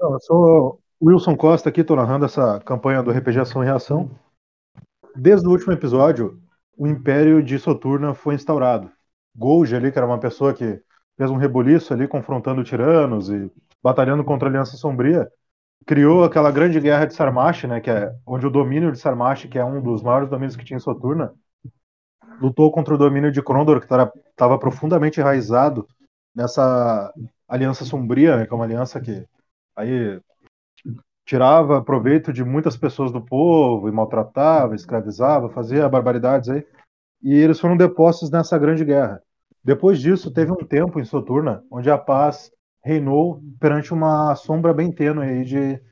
Então, eu sou Wilson Costa aqui, estou narrando essa campanha do RPG Ação e Reação. Desde o último episódio, o Império de Soturna foi instaurado. Golgi ali, que era uma pessoa que fez um rebuliço ali, confrontando tiranos e batalhando contra a Aliança Sombria, criou aquela grande guerra de Sarmash, né, que é onde o domínio de Sarmash, que é um dos maiores domínios que tinha em Soturna, lutou contra o domínio de Krondor, que estava profundamente enraizado nessa aliança sombria, né, que é uma aliança que aí tirava proveito de muitas pessoas do povo e maltratava, escravizava, fazia barbaridades aí. E eles foram depostos nessa grande guerra. Depois disso, teve um tempo em Soturna onde a paz reinou perante uma sombra bem tênue aí de,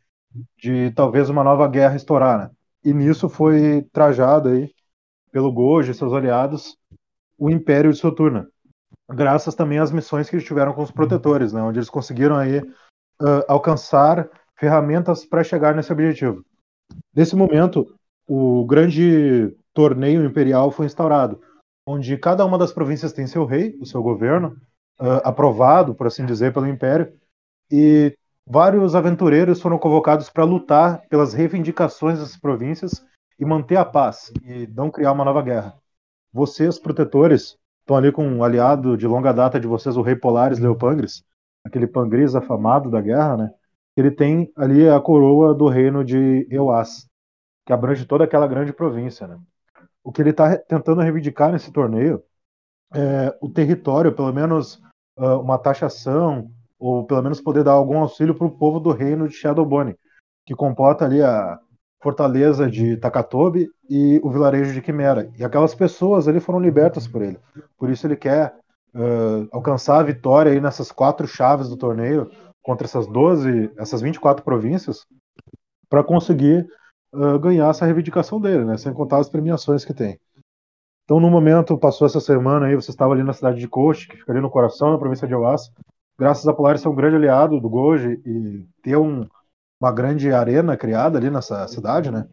de talvez uma nova guerra estourar. Né? E nisso foi trajado aí pelo Gojo e seus aliados o Império de Soturna, graças também às missões que eles tiveram com os protetores, né? onde eles conseguiram aí uh, alcançar ferramentas para chegar nesse objetivo. Nesse momento, o grande torneio imperial foi instaurado, onde cada uma das províncias tem seu rei, o seu governo, uh, aprovado, por assim dizer, pelo Império, e vários aventureiros foram convocados para lutar pelas reivindicações dessas províncias e manter a paz e não criar uma nova guerra. Vocês, protetores, estão ali com um aliado de longa data de vocês, o rei Polaris Leopangris, aquele Pangris afamado da guerra, né? Ele tem ali a coroa do reino de Euas, que abrange toda aquela grande província, né? O que ele está tentando reivindicar nesse torneio é o território, pelo menos uh, uma taxação, ou pelo menos poder dar algum auxílio para o povo do reino de Shadowbone, que comporta ali a fortaleza de Takatobi e o vilarejo de Quimera. E aquelas pessoas ali foram libertas por ele. Por isso ele quer uh, alcançar a vitória aí nessas quatro chaves do torneio contra essas 12, essas 24 províncias, para conseguir uh, ganhar essa reivindicação dele, né? Sem contar as premiações que tem. Então, no momento, passou essa semana aí, você estava ali na cidade de Kochi, que fica ali no coração da província de Oas. Graças a Polaris ser um grande aliado do Goji e ter um, uma grande arena criada ali nessa cidade, né?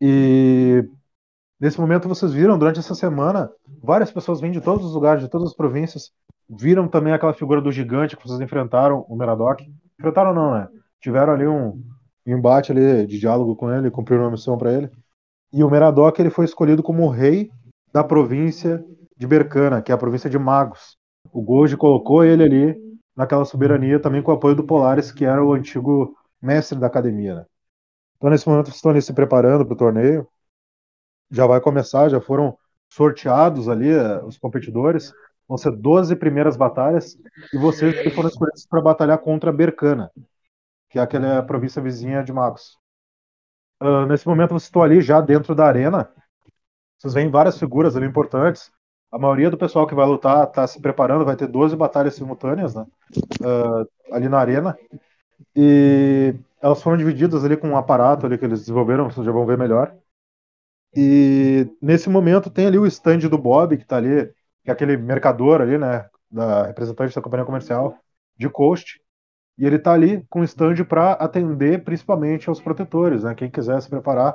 E nesse momento vocês viram durante essa semana várias pessoas vêm de todos os lugares, de todas as províncias, viram também aquela figura do gigante que vocês enfrentaram, o Meradoc. Enfrentaram não, né? Tiveram ali um embate ali de diálogo com ele, cumpriram uma missão para ele. E o Meradoc ele foi escolhido como rei da província de Bercana, que é a província de Magos. O Goji colocou ele ali naquela soberania também com o apoio do Polaris, que era o antigo mestre da academia. Né? Então, nesse momento, estão ali se preparando para o torneio. Já vai começar, já foram sorteados ali uh, os competidores. Vão ser 12 primeiras batalhas e vocês foram escolhidos para batalhar contra Bercana, que é aquela província vizinha de Magos. Uh, nesse momento, vocês estão ali já dentro da arena. Vocês veem várias figuras ali importantes. A maioria do pessoal que vai lutar está se preparando, vai ter 12 batalhas simultâneas né? Uh, ali na arena. E elas foram divididas ali com um aparato ali que eles desenvolveram, vocês já vão ver melhor. E nesse momento tem ali o stand do Bob, que está ali, que é aquele mercador ali, né, da representante da companhia comercial de Coast. E ele está ali com o stand para atender principalmente aos protetores, né, quem quiser se preparar.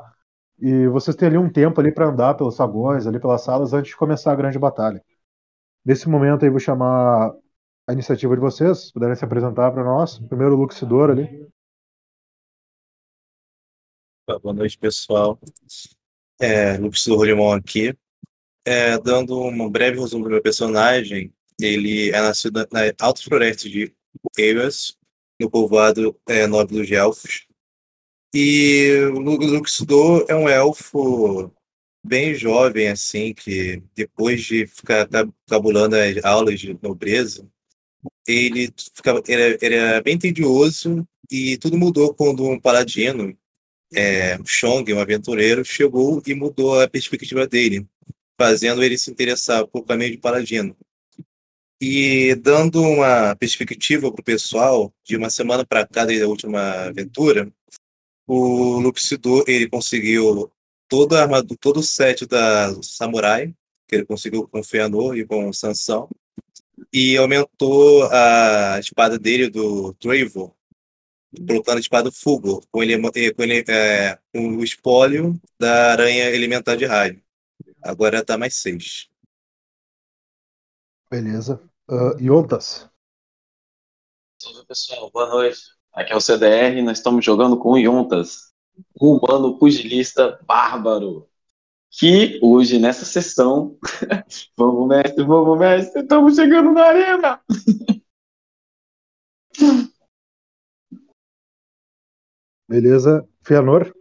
E vocês têm ali um tempo ali para andar pelos saguões, ali pelas salas antes de começar a grande batalha. Nesse momento aí vou chamar a iniciativa de vocês, puderem se apresentar para nós. Primeiro o Luxidor ali. Boa noite, pessoal. É, Luxidor Rolimão aqui. É, dando um breve resumo do meu personagem, ele é nascido na Alta Floresta de Eivas, no povoado é, Nobre dos Elfos. E o Luxidor é um elfo bem jovem, assim, que depois de ficar cabulando as aulas de nobreza, ele ficava, era, era bem tedioso e tudo mudou quando um paladino, é, Chong, um aventureiro, chegou e mudou a perspectiva dele, fazendo ele se interessar por caminho de paladino. E dando uma perspectiva para o pessoal, de uma semana para cá, desde a última aventura, o Luxidor ele conseguiu toda a armadura, todo o set da Samurai, que ele conseguiu com o Feanor e com Sansão, e aumentou a espada dele do Trevor, colocando a espada Fugo, com, ele, com, ele, é, com o espólio da aranha elementar de raio. Agora tá mais seis. Beleza. Uh, Yontas. Salve pessoal, boa noite. Aqui é o CDR, nós estamos jogando com o Yontas, um humano pugilista bárbaro. Que hoje, nessa sessão, vamos, mestre, vamos, mestre, estamos chegando na arena! Beleza. Fianor?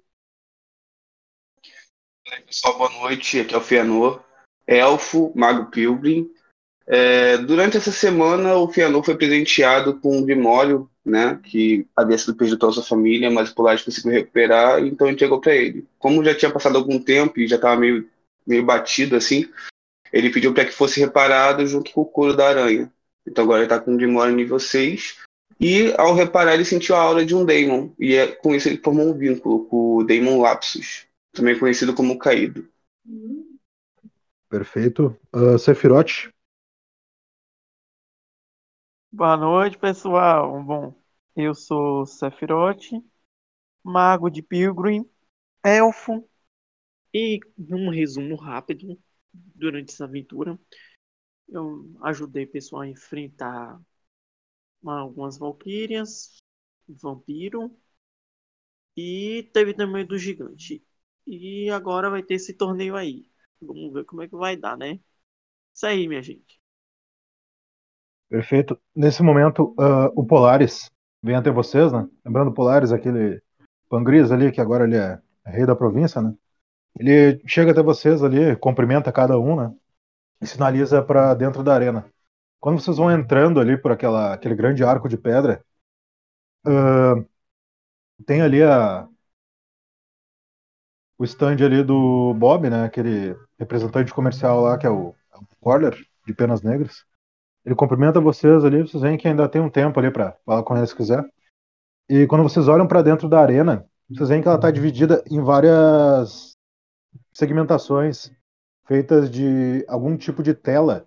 Pessoal, boa noite. Aqui é o Fianor, elfo, mago pilgrim. É, durante essa semana, o Fianor foi presenteado com um grimório, né, que havia sido perdido a sua família, mas o Polaris conseguiu recuperar, então entregou para ele. Como já tinha passado algum tempo e já estava meio, meio batido assim, ele pediu para que fosse reparado junto com o couro da aranha. Então agora ele está com um grimório nível 6 e ao reparar, ele sentiu a aura de um Daemon. E é, com isso ele formou um vínculo com o Daemon Lapsus, também conhecido como Caído. Perfeito. Uh, Sephiroth? Boa noite, pessoal. Bom, eu sou Sephiroth, mago de Pilgrim, elfo. E um resumo rápido durante essa aventura. Eu ajudei o pessoal a enfrentar algumas valquírias, vampiro e teve também do gigante. E agora vai ter esse torneio aí. Vamos ver como é que vai dar, né? Isso aí, minha gente. Perfeito. Nesse momento, uh, o Polaris vem até vocês, né? Lembrando o Polaris, aquele Pangris ali, que agora ele é rei da província, né? Ele chega até vocês ali, cumprimenta cada um, né? E sinaliza para dentro da arena. Quando vocês vão entrando ali por aquela, aquele grande arco de pedra, uh, tem ali a, o stand ali do Bob, né? Aquele representante comercial lá, que é o, é o Corler, de penas negras. Ele cumprimenta vocês ali, vocês veem que ainda tem um tempo ali para falar com ele se quiser. E quando vocês olham para dentro da arena, vocês veem que ela está dividida em várias segmentações feitas de algum tipo de tela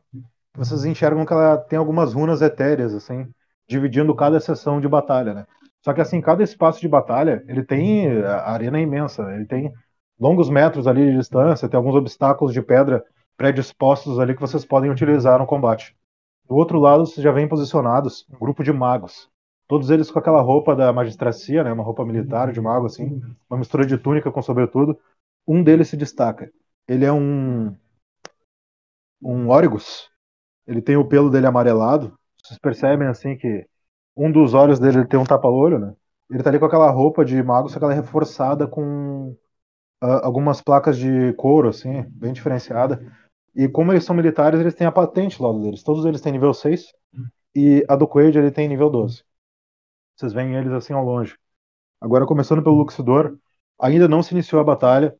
vocês enxergam que ela tem algumas runas etéreas, assim, dividindo cada sessão de batalha, né? Só que assim, cada espaço de batalha, ele tem a arena é imensa, ele tem longos metros ali de distância, tem alguns obstáculos de pedra predispostos ali que vocês podem utilizar no combate. Do outro lado, vocês já vêm posicionados um grupo de magos, todos eles com aquela roupa da magistracia, né, uma roupa militar de mago assim, uma mistura de túnica com sobretudo. Um deles se destaca. Ele é um um Origus, ele tem o pelo dele amarelado. Vocês percebem assim que um dos olhos dele tem um tapa-olho, né? Ele tá ali com aquela roupa de mago, só que ela é reforçada com uh, algumas placas de couro, assim, bem diferenciada. E como eles são militares, eles têm a patente lá deles. Todos eles têm nível 6 e a do Quaid ele tem nível 12. Vocês veem eles assim ao longe. Agora, começando pelo Luxidor, ainda não se iniciou a batalha.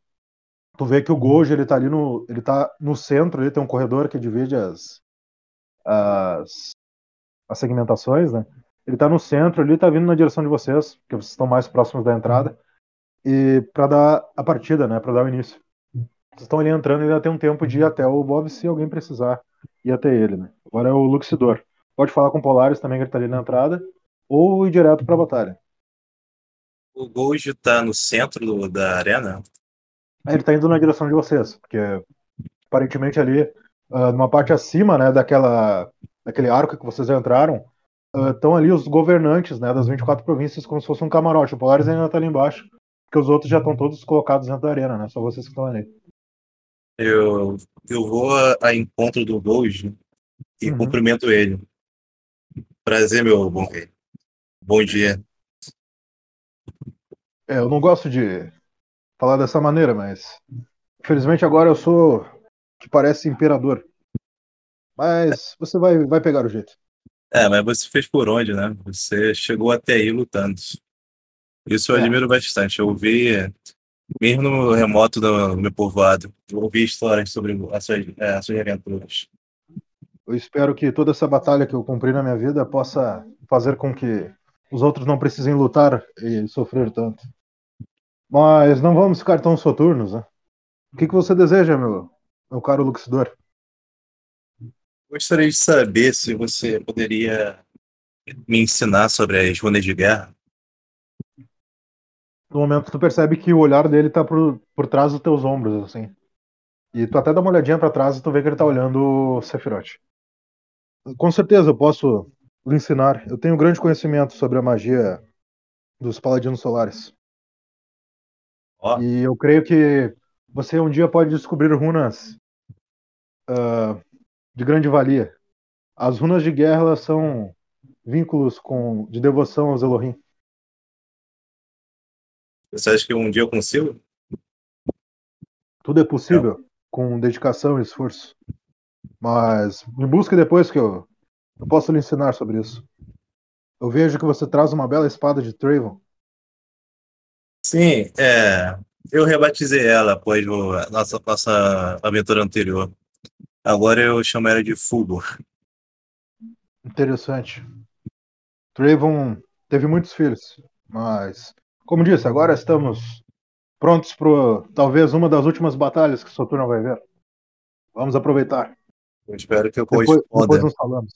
Tu vê que o Gojo ele tá ali no, ele tá no centro, ele tem um corredor que divide as, as, as segmentações, né? Ele está no centro, ele está vindo na direção de vocês, porque vocês estão mais próximos da entrada, e para dar a partida, né? Para dar o início. Vocês estão ali entrando e ainda tem um tempo de ir até o Bob se alguém precisar ir até ele, né? Agora é o Luxidor. Pode falar com o Polaris também, que ele tá ali na entrada, ou ir direto para a batalha. O Gojo tá no centro do, da arena? Ele tá indo na direção de vocês, porque aparentemente ali uh, numa parte acima, né, daquela, daquele arco que vocês entraram, uh, estão ali os governantes, né, das 24 províncias como se fosse um camarote. O Polaris ainda está ali embaixo, porque os outros já estão todos colocados dentro da arena, né, só vocês que estão ali. Eu, eu vou a, a encontro do Gold e uhum. cumprimento ele. Prazer, meu bom rei. Bom dia. É, eu não gosto de falar dessa maneira, mas infelizmente agora eu sou que parece imperador. Mas você vai, vai pegar o jeito. É, mas você fez por onde, né? Você chegou até aí lutando. Isso eu é. admiro bastante. Eu ouvi, mesmo no remoto do meu povoado, eu ouvi histórias sobre as suas, é, as suas aventuras. Eu espero que toda essa batalha que eu cumpri na minha vida possa fazer com que os outros não precisem lutar e sofrer tanto. Mas não vamos ficar tão soturnos, né? O que, que você deseja, meu, meu caro Luxidor. Gostaria de saber se você poderia me ensinar sobre as runas de guerra. No momento tu percebe que o olhar dele tá por, por trás dos teus ombros, assim. E tu até dá uma olhadinha para trás e tu vê que ele tá olhando o Sephiroth. Com certeza eu posso lhe ensinar. Eu tenho grande conhecimento sobre a magia dos Paladinos Solares. Ó, E eu creio que você um dia pode descobrir runas ah, de grande valia. As runas de guerra elas são vínculos com, de devoção aos Elohim. você acha que um dia eu consigo? Tudo é possível com dedicação e esforço. Mas me busque depois que eu, eu posso lhe ensinar sobre isso. Eu vejo que você traz uma bela espada de Travon. Sim, é. Eu rebatizei ela após a nossa, nossa aventura anterior. Agora eu chamo ela de Fulgor. Interessante. Travon teve muitos filhos, mas, como disse, agora estamos prontos para talvez uma das últimas batalhas que Soturno vai ver. Vamos aproveitar. Eu espero que eu Depois, corresponda depois nos falamos.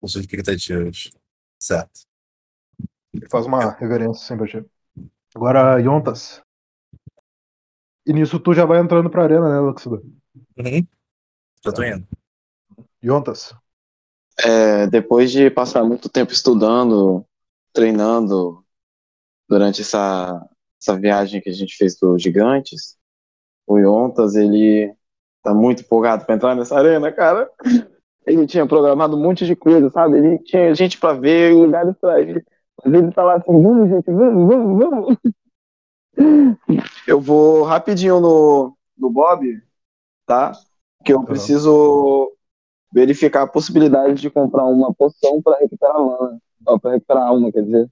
com suas expectativas. Certo. Ele faz uma reverência sempre a. Agora, Yontas. E nisso tu já vai entrando pra arena, né, Luxida? Uhum. Já tô indo. Yontas. É, depois de passar muito tempo estudando, treinando durante essa, essa viagem que a gente fez dos gigantes, o Yontas, ele tá muito empolgado para entrar nessa arena, cara. Ele tinha programado um monte de coisa, sabe? Ele tinha gente para ver, lugares para ir. Mas ele tá lá assim, vamos, gente, vamos, vamos, vamos. Eu vou rapidinho no, no Bob, tá? Que eu preciso verificar a possibilidade de comprar uma poção para recuperar a mana. Ó, pra recuperar a alma, quer dizer.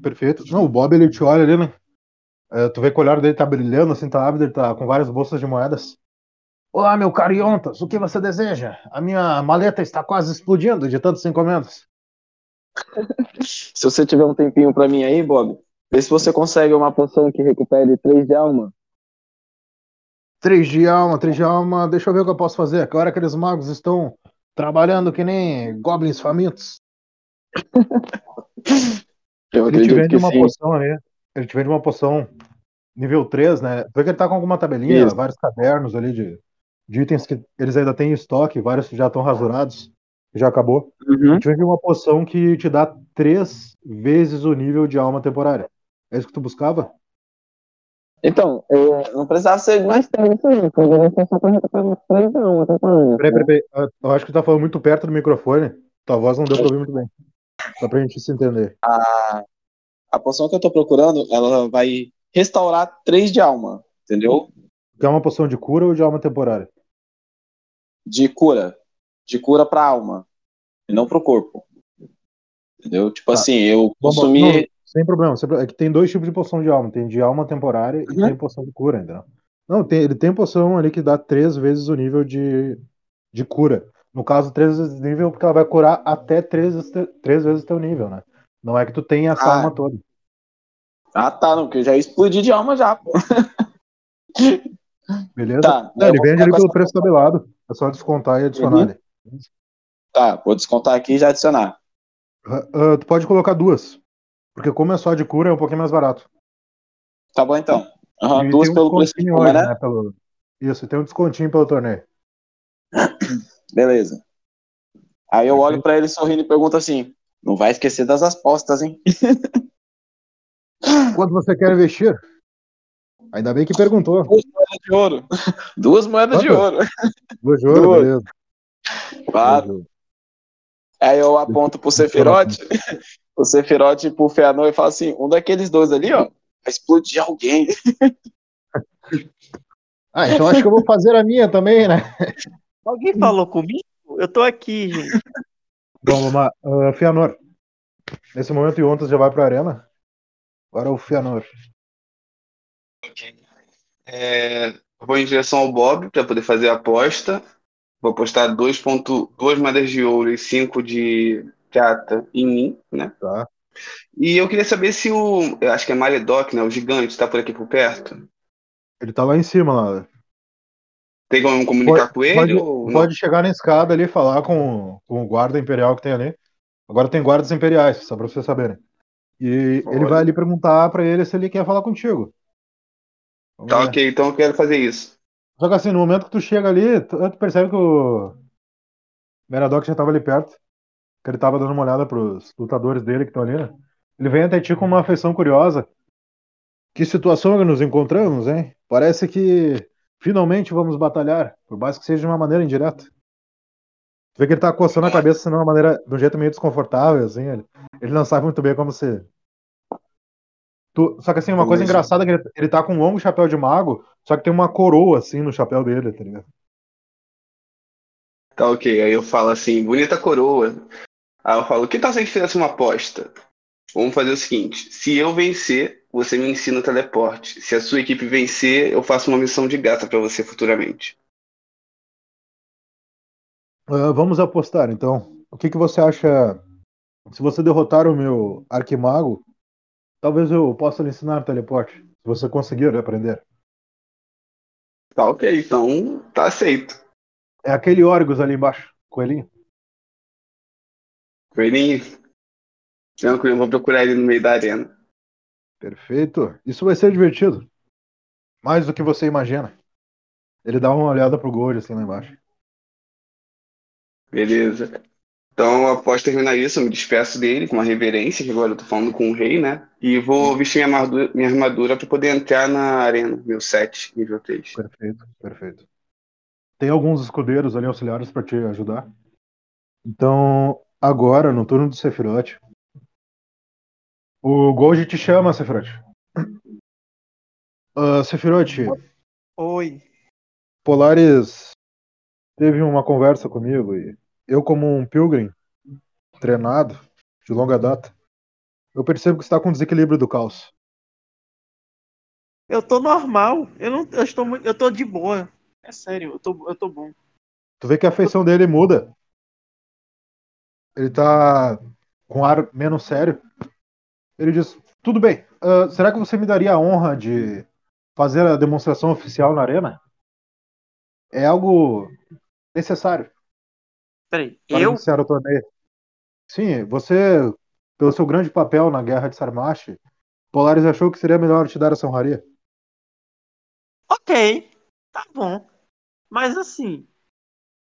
Perfeito. Não, o Bob ele te olha ali, né? É, tu vê que o olhar dele tá brilhando, assim, tá ávido, ele tá com várias bolsas de moedas. Olá, meu caro Yontas, o que você deseja? A minha maleta está quase explodindo de tantas encomendas. Se você tiver um tempinho para mim aí, Bob, vê se você consegue uma poção que recupere 3 de alma. Três de alma, três de alma, deixa eu ver o que eu posso fazer. Que hora aqueles magos estão trabalhando que nem goblins famintos. Eu Ele te vende uma sim. poção ali. Ele te vende uma poção nível 3, né? Vê que ele tá com alguma tabelinha, Isso. vários cadernos ali de, de itens que eles ainda têm em estoque, vários já estão rasurados, já acabou. Uhum. Ele te vende uma poção que te dá três vezes o nível de alma temporária. É isso que tu buscava? Então, eu não precisava ser mais tempo isso aí, poderia ser só pra recuperar 3 de alma, tá falando? Peraí, peraí, peraí. Eu acho que tu tá falando muito perto do microfone. Tua voz não deu pra ouvir muito bem. Só pra gente se entender. A, a poção que eu tô procurando, ela vai restaurar 3 de alma, entendeu? Quer uma poção de cura ou de alma temporária? De cura. De cura pra alma. E não pro corpo. Entendeu? Tipo Tá. assim, eu consumi. não, sem problema. É que tem dois tipos de poção de alma. Tem de alma temporária e Uhum. tem poção de cura, entendeu? Não, tem, ele tem poção ali que dá três vezes o nível de, de cura. No caso, três vezes o nível, porque ela vai curar até três, três vezes o teu nível, né? Não é que tu tenha essa Ah. alma toda. Ah, tá, não, porque eu já explodi de alma já, pô. Beleza? Tá, Não, ele vende ali pelo essa- preço tabelado. É só descontar e adicionar Uhum. ali. Tá, vou descontar aqui e já adicionar. Ah, ah, tu pode colocar duas. Porque como é só de cura, é um pouquinho mais barato. Tá bom então. E duas um pelo preço de hoje, né? né? Pelo... Isso, tem um descontinho pelo torneio. Beleza. Aí eu olho pra ele sorrindo e pergunto assim: não vai esquecer das apostas, hein? Quanto você quer investir? Ainda bem que perguntou. Duas moedas de ouro. Duas moedas de Quanto? ouro. Duas de ouro, beleza. Claro. Ouro. Aí eu aponto pro Sefirote, pro Sefirote e pro Feanor e falo assim: um daqueles dois ali, ó, vai explodir alguém. Ah, então acho que eu vou fazer a minha também, né? Alguém falou comigo? Eu tô aqui, gente. Bom, vamos lá. Ah, Fianor. Nesse momento, o Yontas já vai pra arena. Agora é o Fianor. É, vou em direção ao Bob para poder fazer a aposta. Vou apostar 2.2 moedas de ouro e 5 de prata em mim, né? Tá. E eu queria saber se o. Eu acho que é Maredoc, né? O gigante, tá por aqui por perto. Ele tá lá em cima, lá. Tem como comunicar com ele? Pode, ou pode chegar na escada ali e falar com, com o guarda imperial que tem ali. Agora tem guardas imperiais, só pra vocês saberem. E ele vai ali perguntar pra ele se ele quer falar contigo. Vamos Tá ver. ok, então eu quero fazer isso. Só que assim, no momento que tu chega ali, tu, tu percebe que o Meradoc já tava ali perto. Que ele tava dando uma olhada pros lutadores dele que estão ali, né? Ele vem até ti com uma afeição curiosa. Que situação que nos encontramos, hein? Parece que finalmente vamos batalhar, por mais que seja de uma maneira indireta. Tu vê que ele tá coçando a cabeça assim, de uma maneira, de um jeito meio desconfortável, assim. Ele, ele não sabe muito bem como se. Tu- só que assim, uma coisa engraçada é que ele, ele tá com um longo chapéu de mago, só que tem uma coroa assim no chapéu dele, tá ligado? Tá ok. Aí eu falo assim, bonita coroa. Aí eu falo, que tal se a gente fizesse uma aposta? Vamos fazer o seguinte: se eu vencer, você me ensina o teleporte. Se a sua equipe vencer, eu faço uma missão de graça pra você futuramente. Ah, vamos apostar, então. O que, que você acha? Se você derrotar o meu arquimago, talvez eu possa lhe ensinar teleporte. Se você conseguir aprender. Tá ok, então tá aceito. É aquele Orgus ali embaixo, coelhinho. Coelhinho. Tranquilo, vou procurar ele no meio da arena. Perfeito. Isso vai ser divertido. Mais do que você imagina. Ele dá uma olhada pro Gold assim lá embaixo. Beleza. Então, após terminar isso, eu me despeço dele com uma reverência, que agora eu tô falando com o rei, né? E vou vestir minha armadura, minha armadura pra poder entrar na arena, meu 7, nível 3. Perfeito, perfeito. Tem alguns escudeiros ali auxiliares para te ajudar. Então, agora, no turno do Sephiroth, o Gold te chama, Sephiroth. Uh, Sephiroth, Oi. Polaris teve uma conversa comigo e eu, como um pilgrim treinado de longa data, eu percebo que está com desequilíbrio do caos. Eu tô normal. Eu não. Eu estou. Eu tô de boa. É sério, eu tô, eu tô bom. Tu vê que a feição dele muda. Ele tá com ar menos sério. Ele diz: Tudo bem, ah, será que você me daria a honra de fazer a demonstração oficial na arena? É algo necessário Peraí, para eu? iniciar o torneio. Sim, você, pelo seu grande papel na guerra de Sarmash, Polaris achou que seria melhor te dar essa honraria. Ok, tá bom. Mas assim,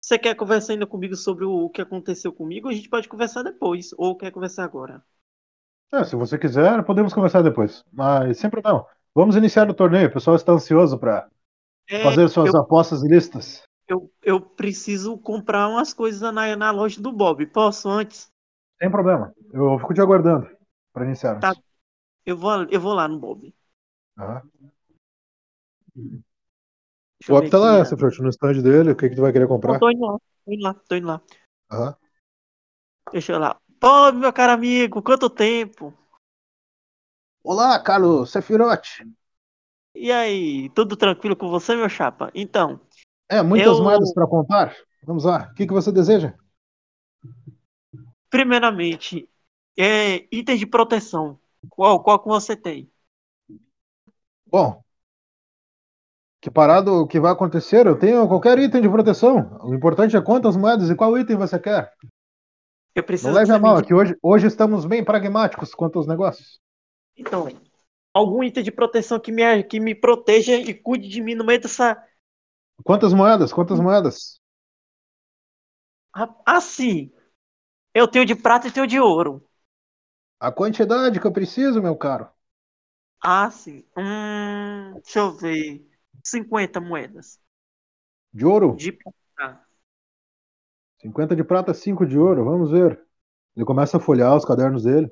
você quer conversar ainda comigo sobre o que aconteceu comigo? A gente pode conversar depois. Ou quer conversar agora? É, se você quiser, podemos conversar depois. Mas sem problema. Vamos iniciar o torneio. O pessoal está ansioso para É, fazer suas eu, apostas ilícitas. Eu, eu preciso comprar umas coisas na, na loja do Bob. Posso antes? Sem problema. Eu fico te aguardando para iniciarmos. Tá. Eu vou, eu vou lá no Bob. Aham. Deixa O eu Bob tá lá, né? Sephiroth, no stand dele. O que, que tu vai querer comprar? Não, tô indo lá, tô indo lá, tô indo lá. Aham. Deixa eu lá. Bob, meu caro amigo, quanto tempo? Olá, Carlos Sephiroth. E aí, tudo tranquilo com você, meu chapa? Então, É, muitas Eu- moedas para contar. Vamos lá. O que, que você deseja? primeiramente, é, itens de proteção. Qual, qual que você tem? Bom, que parado o que vai acontecer? Eu tenho qualquer item de proteção. O importante é quantas moedas e qual item você quer. Eu preciso Não leve que a mal, diga- aqui hoje, hoje estamos bem pragmáticos quanto aos negócios. Então, algum item de proteção que me, que me proteja e cuide de mim no meio dessa. Quantas moedas? Quantas moedas? Assim, eu tenho de prata e tenho de ouro. A quantidade que eu preciso, meu caro. Assim, hum, deixa eu ver. 50 moedas De ouro? de prata. 50 de prata, 5 de ouro. Vamos ver. Ele começa a folhear os cadernos dele.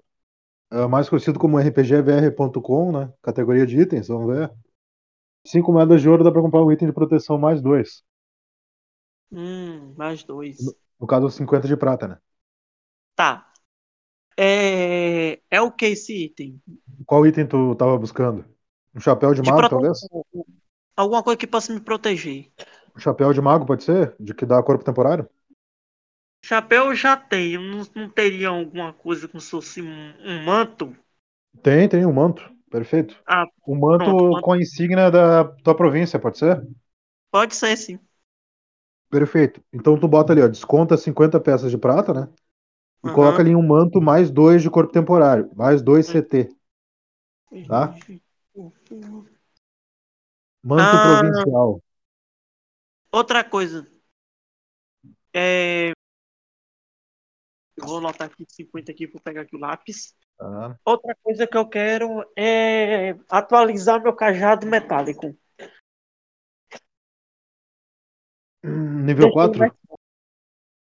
É mais conhecido como rpgvr.com, né? Categoria de itens, vamos ver. 5 moedas de ouro dá pra comprar um item de proteção mais dois. Hum, mais dois. No caso, 50 de prata, né? Tá. É, é o que esse item? Qual item tu tava buscando? Um chapéu de De mago, talvez? Alguma coisa que possa me proteger. Um chapéu de mago, pode ser? De que dá corpo temporário? Chapéu eu já tenho. Não, não teria alguma coisa como se fosse um, um manto? Tem, tem um manto. Perfeito. Ah, Um manto Pronto, com a insígnia da tua província, pode ser? pode ser sim. Perfeito. Então tu bota ali, ó, desconta 50 peças de prata, né? E Aham. coloca ali um manto mais dois de corpo temporário, mais dois. CT. Tá. Manto Ah. provincial. Outra coisa. É... Eu vou anotar aqui 50 aqui, vou pegar aqui o lápis. Tá. Outra coisa que eu quero é atualizar meu cajado metálico. Hum, Nível Deixa eu 4? ver.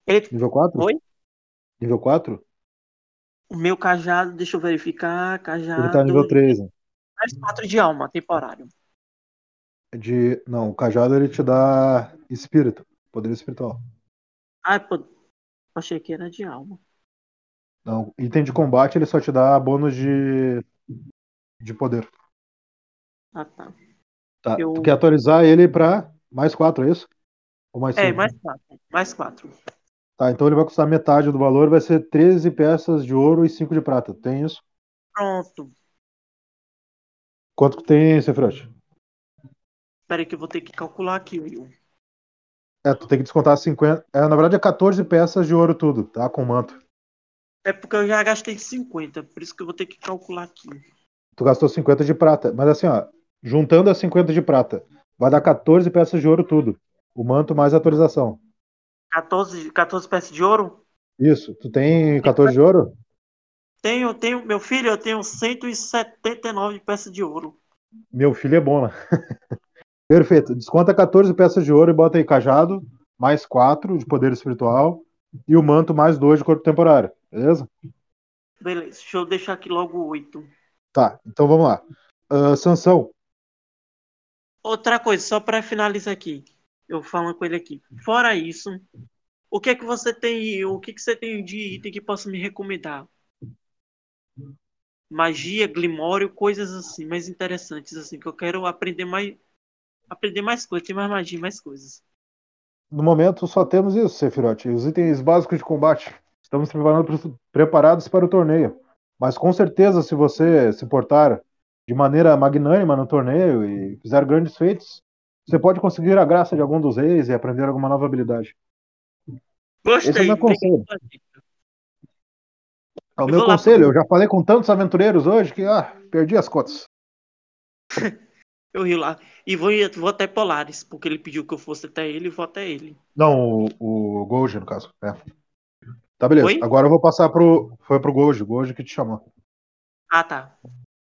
Ele, Nível 4? Oi? Nível 4? o meu cajado, deixa eu verificar. Cajado. Ele tá nível 3. né? Mais 4 de alma, temporário. De... Não, o cajado ele te dá espírito, poder espiritual. Ai, pô. Achei que era de alma. Não, item de combate ele só te dá bônus de, de poder. Ah, tá. Tá. Eu- Tu quer atualizar ele pra mais 4, é isso? Ou mais 5? É, mais 4. Mais 4. Tá, então ele vai custar metade do valor, vai ser 13 peças de ouro e 5 de prata. Tem isso? Pronto. Quanto que tem, Sefrote? Espera aí que eu vou ter que calcular aqui, Will. É, tu tem que descontar 50. É, na verdade é 14 peças de ouro tudo, tá? Com manto. É porque eu já gastei 50, por isso que eu vou ter que calcular aqui. Tu gastou 50 de prata. Mas assim, ó, juntando as 50 de prata, vai dar 14 peças de ouro tudo. O manto mais a atualização. 14, 14 peças de ouro? Isso. Tu tem 14 de ouro? Tenho, tenho, meu filho, eu tenho 179 peças de ouro. Meu filho é bom, né? Perfeito. Desconta 14 peças de ouro e bota aí cajado, mais 4 de poder espiritual e o manto mais 2 de corpo temporário. Beleza? Beleza, deixa eu deixar aqui logo 8. Tá, então vamos lá. Ah, Sansão, Outra coisa, só para finalizar aqui. Eu falando com ele aqui. Fora isso, o que é que você tem, o que que você tem de item que possa me recomendar? Magia, glimório, coisas assim, mais interessantes assim, que eu quero aprender mais aprender mais coisas, tem mais magia, mais coisas. No momento só temos isso, Sephiroth. Os itens básicos de combate. Estamos preparados para o torneio. Mas com certeza, se você se portar de maneira magnânima no torneio e fizer grandes feitos, você pode conseguir a graça de algum dos reis e aprender alguma nova habilidade. Gostei. Esse é o meu conselho. É o Eu meu conselho. Eu já falei com tantos aventureiros hoje que ah, perdi as contas. Eu ri lá. E vou, vou até Polaris, porque ele pediu que eu fosse até ele e vou até ele. Não, o, o Gold, no caso. É. Tá, beleza. Oi? Agora eu vou passar pro. Foi pro Gold, o Gold que te chamou. Ah, tá.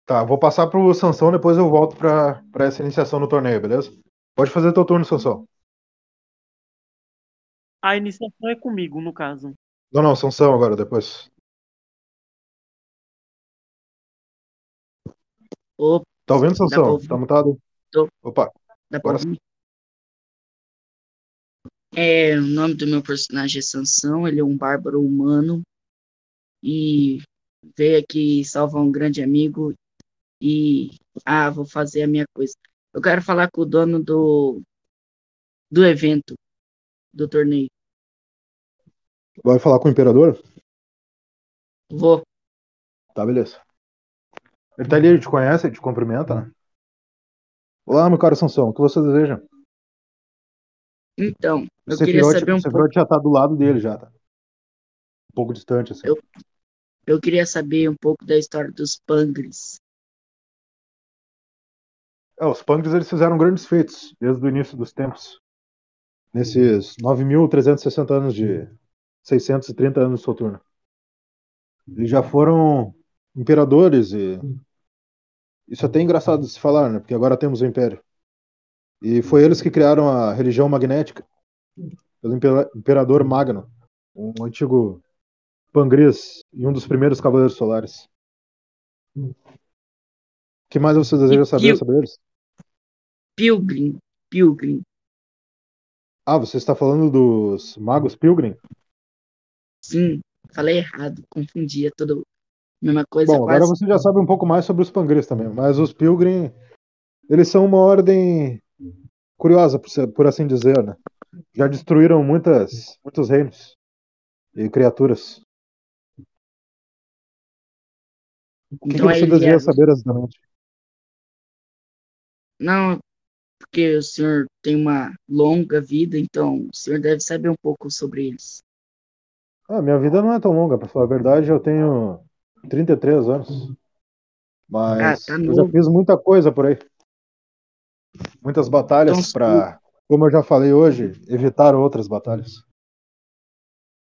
Tá, vou passar pro Sansão, depois eu volto pra, pra essa iniciação no torneio, beleza? Pode fazer teu turno, Sansão. A iniciação é comigo, no caso. Não, não, Sansão agora, depois. Opa, Tá ouvindo, Sansão? Tá mutado? Tô. Opa, dá pra ouvir? É, o nome do meu personagem é Sansão, ele é um bárbaro humano e veio aqui salvar um grande amigo e ah, vou fazer a minha coisa. Eu quero falar com o dono do do evento do torneio. vai falar com o Imperador? Vou. Tá, beleza. Ele tá ali, ele te conhece, ele te cumprimenta, né? Olá, meu caro Sansão, o que você deseja? Então, eu queria Sephiroth- saber um o Sephiroth já tá do lado dele, já, tá? Um pouco distante, assim. Eu- eu queria saber um pouco da história dos Pangres. É, os punks eles fizeram grandes feitos desde o início dos tempos. Nesses 9.360 anos de 630 anos de Soturno. Eles já foram imperadores e isso é até engraçado de se falar, né? Porque agora temos o Império. E foi eles que criaram a religião magnética pelo impera- Imperador Magno, um antigo Pangris e um dos primeiros Cavaleiros Solares. O que mais você deseja saber eu- sobre eles? Pilgrim, Pilgrim. Ah, você está falando dos Magos Pilgrim? Sim, falei errado, confundia tudo. Mesma coisa, Bom, agora você já sabe um pouco mais sobre os Pangris também, mas os Pilgrim, eles são uma ordem curiosa, por assim dizer, né? Já destruíram muitas, muitos reinos e criaturas. O que, Então que você deseja saber exatamente? Não, porque o senhor tem uma longa vida, então o senhor deve saber um pouco sobre eles. Ah, minha vida não é tão longa, pra falar a verdade, eu tenho 33 anos. Mas Ah, tá eu já fiz muita coisa por aí. Muitas batalhas Então, para, como eu já falei hoje, evitar outras batalhas.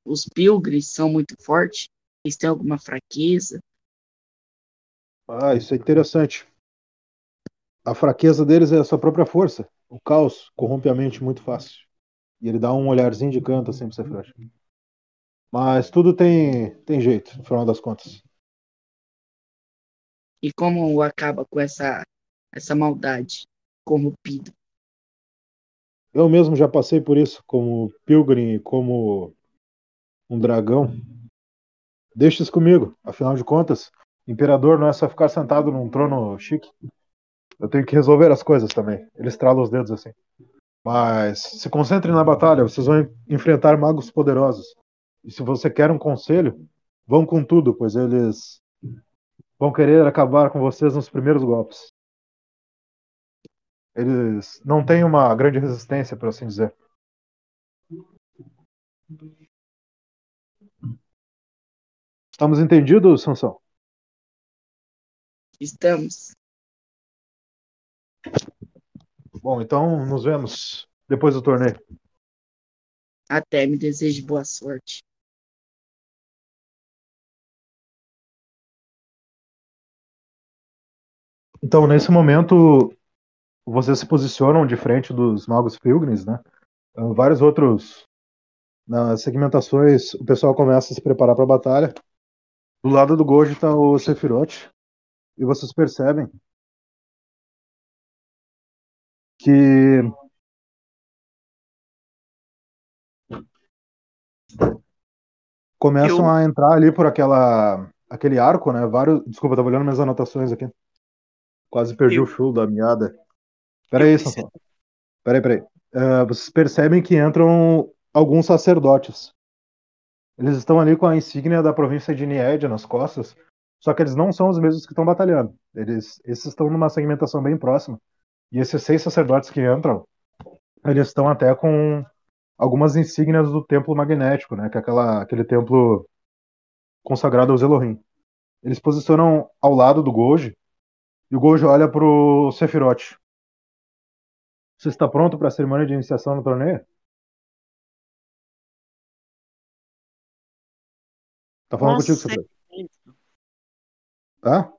Os Pilgrims são muito fortes, eles têm alguma fraqueza. Ah, isso é interessante. A fraqueza deles é a sua própria força. O caos corrompe a mente muito fácil. E ele dá um olharzinho de canto assim pra você. Mas tudo tem, tem jeito, no final das contas. E como acaba com essa, essa maldade corrompida? Eu mesmo já passei por isso, como Pilgrim e como um dragão. Deixa isso comigo. Afinal de contas, imperador não é só ficar sentado num trono chique. Eu tenho que resolver as coisas também. Ele estrala os dedos assim. Mas se concentre na batalha, vocês vão enfrentar magos poderosos. E se você quer um conselho, vão com tudo, pois eles vão querer acabar com vocês nos primeiros golpes. Eles não têm uma grande resistência, por assim dizer. Estamos entendidos, Sansão? Estamos. Bom, então nos vemos depois do torneio. Até me desejo boa sorte. Então, nesse momento, vocês se posicionam de frente dos magos pilgrims, né? Uh, vários outros nas segmentações, o pessoal começa a se preparar para a batalha. Do lado do Goji está o Sephiroth, e vocês percebem que começam Eu- a entrar ali por aquela aquele arco, né? Vários, desculpa, eu tava olhando minhas anotações aqui. Quase perdi Eu- o show da meada. Peraí, Eu Sansão. Peraí, peraí. Ah, vocês percebem que entram alguns sacerdotes. Eles estão ali com a insígnia da província de Nied nas costas, só que eles não são os mesmos que estão batalhando. Eles, esses estão numa segmentação bem próxima. E esses seis sacerdotes que entram, eles estão até com algumas insígnias do templo magnético, né? Que é aquela, aquele templo consagrado aos Elohim. Eles posicionam ao lado do Goji, e o Goji olha pro Sephiroth. Você está pronto para a cerimônia de iniciação no torneio? Tá falando Com contigo, Sephiroth. certeza. Tá?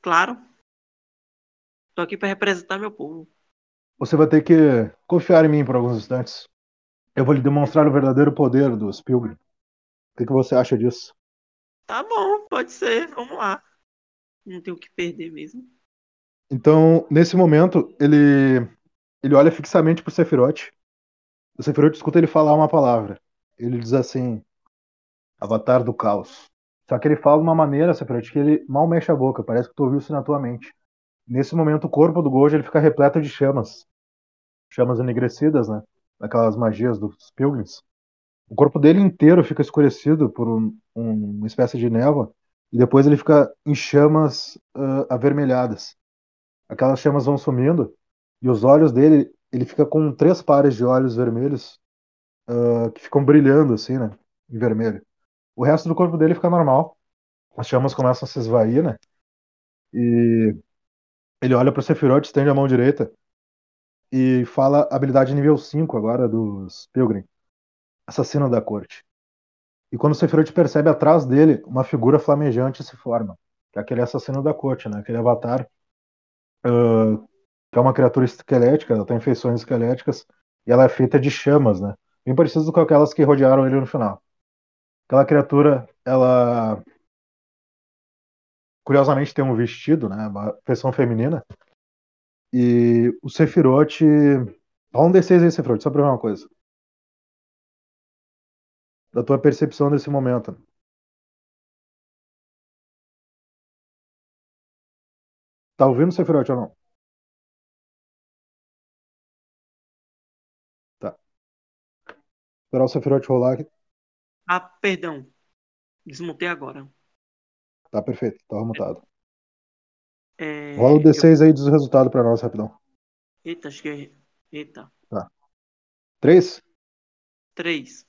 Claro. Tô aqui pra representar meu povo. Você vai ter que confiar em mim por alguns instantes. Eu vou lhe demonstrar o verdadeiro poder dos Pilgrim. O que, que você acha disso? Tá bom, pode ser. Vamos lá. Não tenho o que perder mesmo. Então, nesse momento, ele ele olha fixamente pro Sephiroth. O Sephiroth escuta ele falar uma palavra. Ele diz assim: Avatar do Caos. Só que ele fala de uma maneira, Sephiroth, que ele mal mexe a boca. Parece que tu ouviu isso na tua mente. Nesse momento, o corpo do Gojo ele fica repleto de chamas. Chamas enegrecidas, né? Daquelas magias dos Pilgrims. O corpo dele inteiro fica escurecido por um, um- uma espécie de névoa. E depois ele fica em chamas ah, avermelhadas. Aquelas chamas vão sumindo. E os olhos dele, ele fica com três pares de olhos vermelhos ah, que ficam brilhando assim, né? Em vermelho. O resto do corpo dele fica normal. As chamas começam a se esvair, né? E ele olha pro Sephiroth, estende a mão direita e fala habilidade nível 5 agora dos Pilgrim. Assassino da corte. E quando o Sephiroth percebe atrás dele, uma figura flamejante se forma. Que é aquele assassino da corte, né? Aquele avatar ah, que é uma criatura esquelética, ela tem feições esqueléticas e ela é feita de chamas, né? Bem parecido com aquelas que rodearam ele no final. Aquela criatura, ela curiosamente tem um vestido, né? Uma feição feminina. E o Sephiroth. Fala um D6 aí, Sephiroth, só pra ver uma coisa. Da tua percepção desse momento. Tá ouvindo, Sephiroth, ou não? Tá. Esperar o Sephiroth rolar aqui. Ah, perdão. Desmontei agora. Tá perfeito, tá mutado. É, Rola o eu- D6 aí dos resultados pra nós, rapidão. Eita, acho que é. Eita. 3? Três.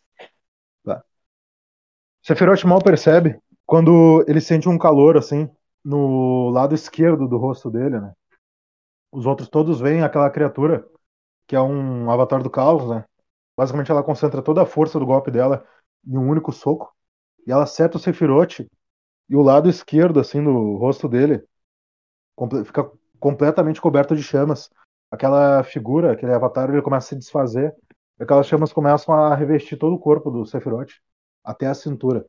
Sephiroth mal percebe quando ele sente um calor assim no lado esquerdo do rosto dele, né? Os outros todos veem aquela criatura que é um avatar do caos, né? Basicamente ela concentra toda a força do golpe dela em um único soco e ela acerta o Sephiroth e o lado esquerdo, assim, do rosto dele, fica completamente coberto de chamas. Aquela figura, aquele avatar, ele começa a se desfazer, aquelas chamas começam a revestir todo o corpo do Sephiroth, até a cintura.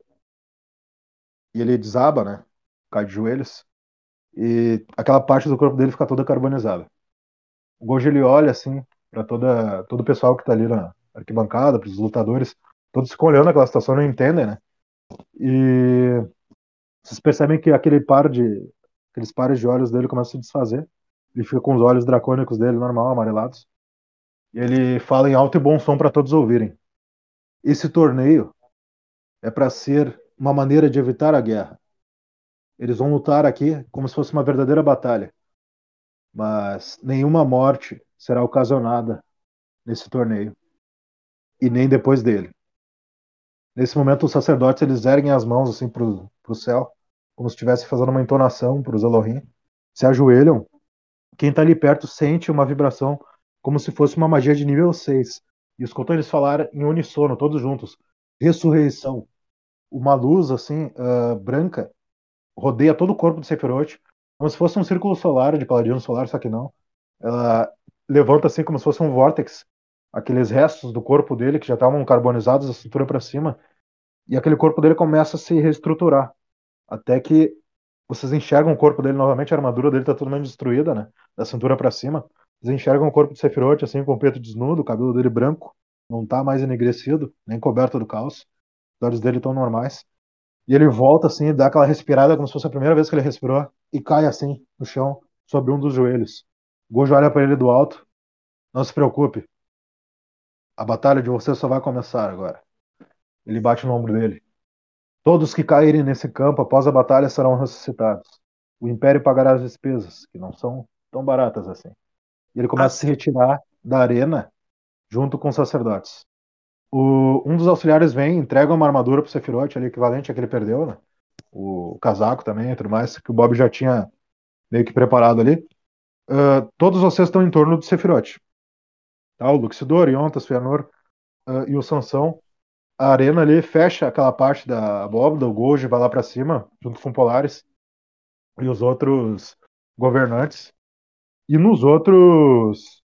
E ele desaba, né? Cai de joelhos, e aquela parte do corpo dele fica toda carbonizada. O Gojo ele olha assim para toda todo o pessoal que tá ali na arquibancada, para os lutadores, todos ficam olhando aquela situação, não entendem, né? E vocês percebem que aquele par de aqueles pares de olhos dele começam a se desfazer. Ele fica com os olhos dracônicos dele normal, amarelados. E ele fala em alto e bom som para todos ouvirem. Esse torneio é para ser uma maneira de evitar a guerra. Eles vão lutar aqui como se fosse uma verdadeira batalha. Mas nenhuma morte será ocasionada nesse torneio. E nem depois dele. Nesse momento, os sacerdotes eles erguem as mãos assim para o céu, como se estivessem fazendo uma entonação para os Elohim. Se ajoelham. Quem está ali perto sente uma vibração como se fosse uma magia de nível 6. E escutam eles falar em unissono, todos juntos. Ressurreição. Uma luz assim, uh, branca, rodeia todo o corpo do Sephiroth, como se fosse um círculo solar, de paladino solar, só que não. Ela levanta assim como se fosse um vórtex, aqueles restos do corpo dele que já estavam carbonizados da cintura para cima, e aquele corpo dele começa a se reestruturar, até que vocês enxergam o corpo dele novamente, a armadura dele tá totalmente destruída, né, da cintura para cima. Vocês enxergam o corpo do Sephiroth assim com o peito desnudo, o cabelo dele branco, não tá mais enegrecido, nem coberto do caos. Os olhos dele estão normais. E ele volta assim, dá aquela respirada como se fosse a primeira vez que ele respirou e cai assim no chão, sobre um dos joelhos. Gojo olha para ele do alto. Não se preocupe. A batalha de você só vai começar agora. Ele bate no ombro dele. Todos que caírem nesse campo após a batalha serão ressuscitados. O Império pagará as despesas, que não são tão baratas assim. E ele começa a se retirar da arena junto com os sacerdotes. O, um dos auxiliares vem, entrega uma armadura pro Sephiroth ali, equivalente a que ele perdeu, né? O casaco também e tudo mais, que o Bob já tinha meio que preparado ali. Uh, todos vocês estão em torno do Sephiroth. Tá? O Luxidor, Yontas, Fëanor uh, e o Sansão. A arena ali fecha aquela parte da abóbada, o Goji vai lá para cima, junto com o Polaris e os outros governantes. E nos outros.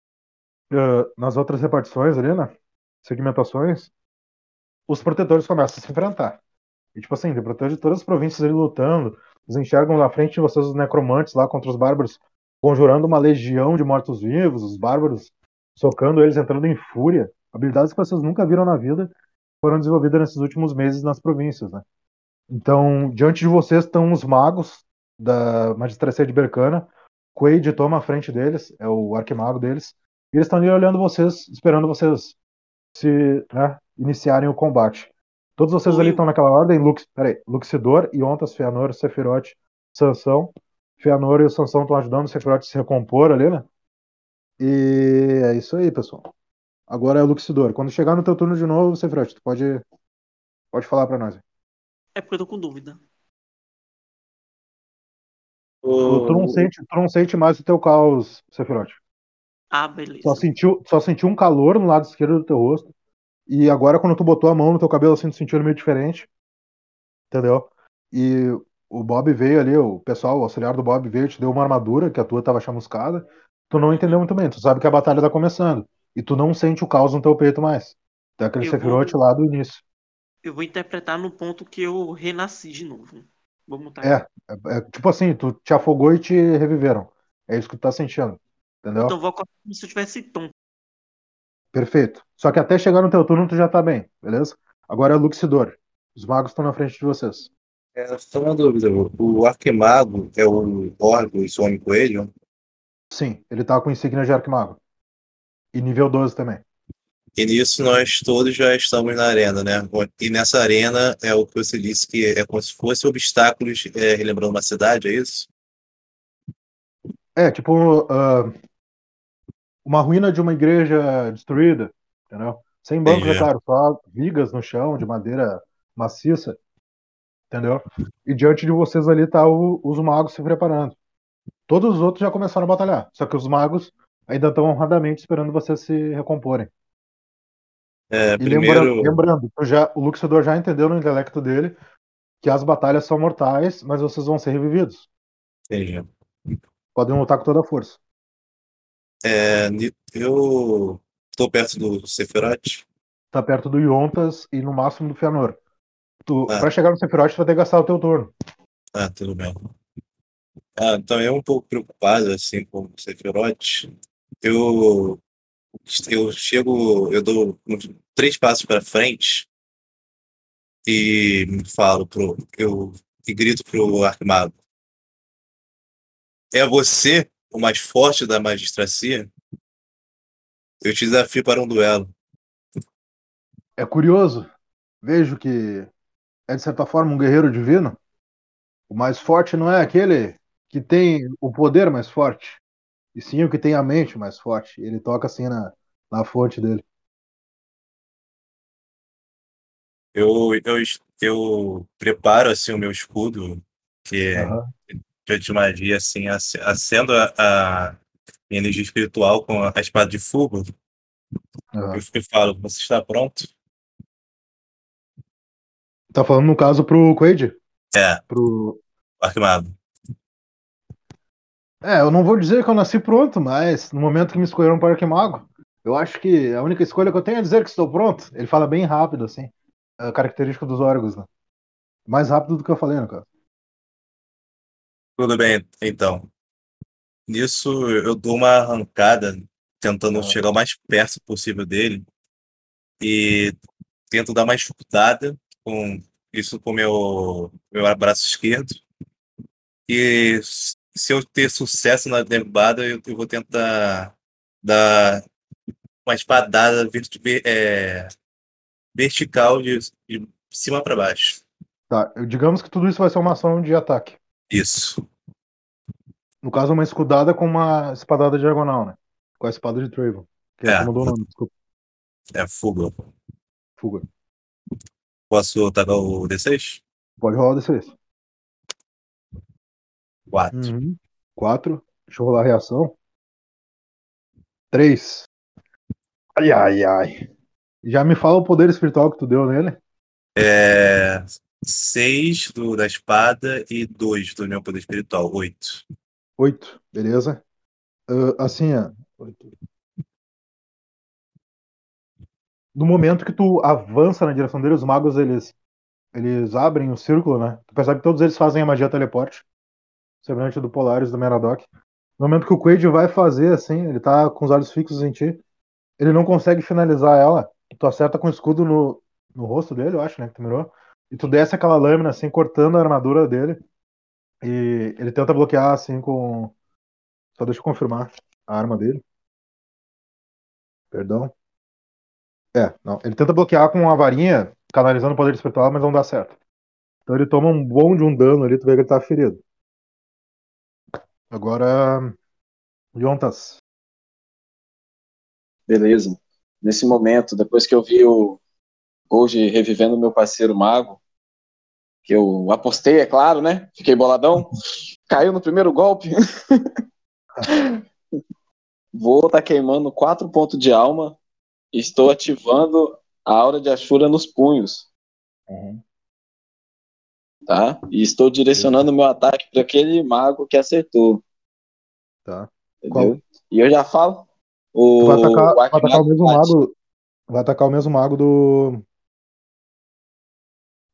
Uh, nas outras repartições ali, né? Segmentações, os protetores começam a se enfrentar. E tipo assim, tem protetores de todas as províncias ali lutando. Eles enxergam na frente de vocês os necromantes lá contra os bárbaros, conjurando uma legião de mortos-vivos, os bárbaros socando eles, entrando em fúria. Habilidades que vocês nunca viram na vida foram desenvolvidas nesses últimos meses nas províncias, né? Então, diante de vocês estão os magos da magistracia de Bercana. Quaid toma a frente deles, é o arquimago deles. E eles estão ali olhando vocês, esperando vocês se né, iniciarem o combate. Todos vocês ali estão naquela ordem: Lux, peraí, Luxidor, Iontas, Feanor, Sephiroth, Sansão. Feanor e o Sansão estão ajudando o Sephiroth a se recompor ali, né? E é isso aí, pessoal. Agora é o Luxidor. Quando chegar no teu turno de novo, Sephiroth, tu pode, pode falar pra nós. É porque eu tô com dúvida. Tu, tu, não sente, tu não sente mais o teu caos, Sephiroth. Ah, beleza. Só sentiu, só sentiu um calor no lado esquerdo do teu rosto. E agora, quando tu botou a mão no teu cabelo, assim, tu sentiu meio diferente. Entendeu? E o Bob veio ali, o pessoal, o auxiliar do Bob veio, te deu uma armadura, que a tua tava chamuscada. Tu não entendeu muito bem, tu sabe que a batalha tá começando. E tu não sente o caos no teu peito mais. Tem aquele Sephiroth vou- lá do início. Eu vou interpretar no ponto que eu renasci de novo. Vamos. É, é, é tipo assim, tu te afogou e te reviveram. É isso que tu tá sentindo. Entendeu? Então eu vou acordar como se eu tivesse tonto. Perfeito. Só que até chegar no teu turno tu já tá bem, beleza? Agora é o Luxidor. Os magos estão na frente de vocês. É, só uma dúvida, o Arquimago é o órgão Sony Coelho? Sim, ele tá com insígnia de Arquimago. E nível 12 também. E nisso nós todos já estamos na arena, né? E nessa arena é o que você disse que é como se fosse obstáculos, é, relembrando uma cidade, é isso? É, tipo, ah, uma ruína de uma igreja destruída, entendeu? Sem banco, é claro, só vigas no chão, de madeira maciça, entendeu? E diante de vocês ali tá o- os magos se preparando. Todos os outros já começaram a batalhar, só que os magos ainda estão honradamente esperando vocês se recomporem. É, E primeiro, lembrando, lembrando já, o Luxador já entendeu no intelecto dele que as batalhas são mortais, mas vocês vão ser revividos. Entendi. Podem lutar com toda a força. É, eu tô perto do Sephiroth. Tá perto do Yontas e no máximo do Fëanor. Tu, Ah. Pra chegar no Sephiroth, tu vai ter que gastar o teu turno. Ah, tudo bem. Ah, também um pouco preocupado assim com o Sephiroth. Eu eu chego, eu dou uns três passos para frente e falo pro eu e grito pro Arquimago. É você o mais forte da magistracia? Eu te desafio para um duelo. É curioso. Vejo que é, de certa forma, um guerreiro divino. O mais forte não é aquele que tem o poder mais forte, e sim o que tem a mente mais forte. Ele toca assim na, na fonte dele. Eu, eu, eu preparo assim o meu escudo, que é Aham. De magia, assim, ac- acendo a, a minha energia espiritual com a espada de fogo. Eu fico e falo, você está pronto? Tá falando no caso pro Quaid? É, Pro... Arquimago. É, eu não vou dizer que eu nasci pronto, mas no momento que me escolheram para Arquimago, eu acho que a única escolha que eu tenho é dizer que estou pronto. Ele fala bem rápido, assim. É a característica dos órgãos, né? Mais rápido do que eu falei, no caso. Tudo bem, então. Nisso eu dou uma arrancada, tentando Ah. chegar o mais perto possível dele e tento dar uma escutada com isso com o meu, meu braço esquerdo. E se eu ter sucesso na derrubada, eu, eu vou tentar dar uma espadada verti- é, vertical de, de cima para baixo. Tá, digamos que tudo isso vai ser uma ação de ataque. Isso. No caso, uma escudada com uma espadada diagonal, né? Com a espada de Trayvon. Que é, É. como eu dou o nome, desculpa. É fuga. Fuga. Posso tacar o D6? Pode rolar o D6. Quatro. Uhum. Quatro. Deixa eu rolar a reação. Três. Ai, ai, ai. Já me fala o poder espiritual que tu deu nele. É, seis do, da espada e dois do meu poder espiritual. Oito. Oito. Beleza. Ah, assim. Oito. No momento que tu avança na direção deles, os magos eles, eles abrem o círculo, né? Tu percebe que todos eles fazem a magia teleporte. Semelhante do Polaris do Meradoc. No momento que o Quaid vai fazer, assim, ele tá com os olhos fixos em ti. Ele não consegue finalizar ela. Tu acerta com o escudo no, no rosto dele, eu acho, né? Que tu mirou. E tu desce aquela lâmina, assim, cortando a armadura dele. E ele tenta bloquear, assim, com. Só deixa eu confirmar a arma dele. Perdão. É, não. Ele tenta bloquear com a varinha, canalizando o poder espiritual, mas não dá certo. Então ele toma um bom de um dano ali, tu vê que ele tá ferido. Agora. Yontas. Beleza. Nesse momento, depois que eu vi o hoje revivendo meu parceiro mago, que eu apostei, é claro, né? Fiquei boladão. Caiu no primeiro golpe. Vou tá queimando quatro pontos de alma. Estou ativando a aura de Ashura nos punhos, tá? E estou direcionando meu ataque para aquele mago que acertou, Tá. entendeu? E eu já falo. O, vai atacar, o vai atacar o mesmo mago. Vai atacar o mesmo mago do.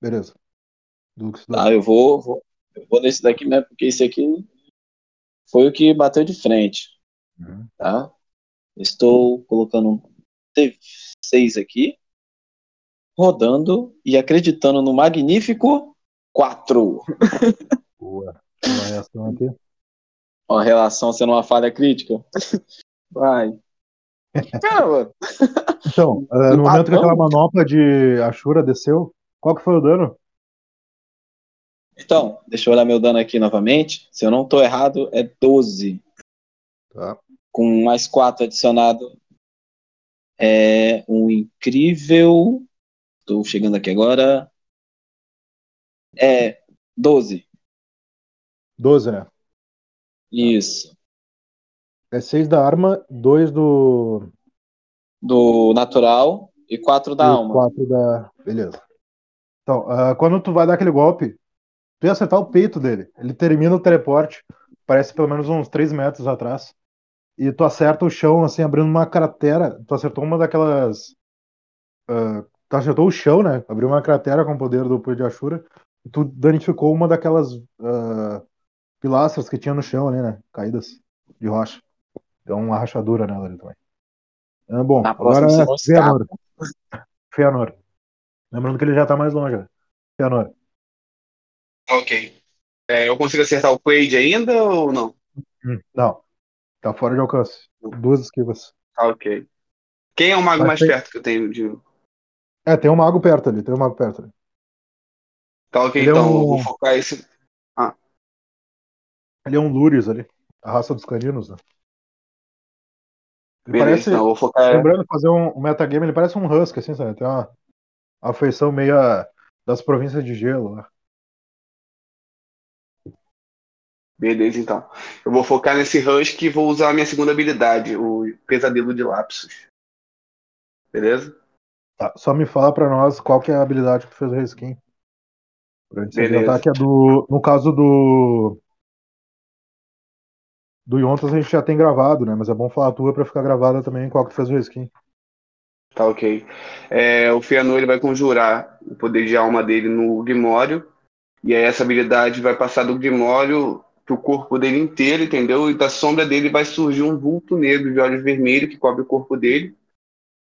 Beleza. Do que Tá, eu vou, vou, eu vou nesse daqui mesmo, porque esse aqui foi o que bateu de frente, Uhum. tá? Estou colocando um T6 aqui, rodando e acreditando no magnífico 4. Boa. Uma reação aqui. Relação sendo uma falha crítica. Vai. Caramba, Então, eh, no momento que aquela manopla de Ashura desceu, qual que foi o dano? Então, deixa eu olhar meu dano aqui novamente. Se eu não tô errado, é 12. Tá. Com mais 4 adicionado. É um incrível. Tô chegando aqui agora. É 12. 12, né? Isso. É 6 da arma, 2 do. Do natural e 4 da e alma. 4 da. Beleza. Então, ah, quando tu vai dar aquele golpe, tu ia acertar o peito dele. Ele termina o teleporte, parece pelo menos uns 3 metros atrás. E tu acerta o chão, assim, abrindo uma cratera. Tu acertou uma daquelas. ah, tu acertou o chão, né? Abriu uma cratera com o poder do Punho de Ashura. E tu danificou uma daquelas ah, pilastras que tinha no chão ali, né? Caídas de rocha. Deu uma rachadura nela ali também. Ah, bom, Na agora Feanor. Feanor. Lembrando que ele já tá mais longe. né? Ok. É, eu consigo acertar o Quaid ainda ou não? Hum, Não. Tá fora de alcance. Duas esquivas. Ah, ok. Quem é o mago Mas mais tem- perto que eu tenho de. É, tem um mago perto ali, tem um mago perto ali. Tá, ok, Ele é então. um- Eu vou focar esse. Ele é um Lures ali, a raça dos caninos, né? Ele Beleza, parece, então eu vou focar. lembrando fazer um, um metagame, ele parece um Husky, assim, sabe? Tem uma, uma feição meia das províncias de gelo, né? Beleza, então. Eu vou focar nesse Husky e vou usar a minha segunda habilidade, o Pesadelo de Lapsus. Beleza? Tá, só me fala pra nós qual que é a habilidade que tu fez o reskin. Pra gente adiantar, que é do. No caso do. Do Yontas a gente já tem gravado, né? Mas é bom falar a tua pra ficar gravada também qual que tu fez o reskin. Tá ok. É, o Fianor ele vai conjurar o poder de alma dele no Grimório. E aí essa habilidade vai passar do Grimório pro corpo dele inteiro, entendeu? E da sombra dele vai surgir um vulto negro de olhos vermelhos que cobre o corpo dele.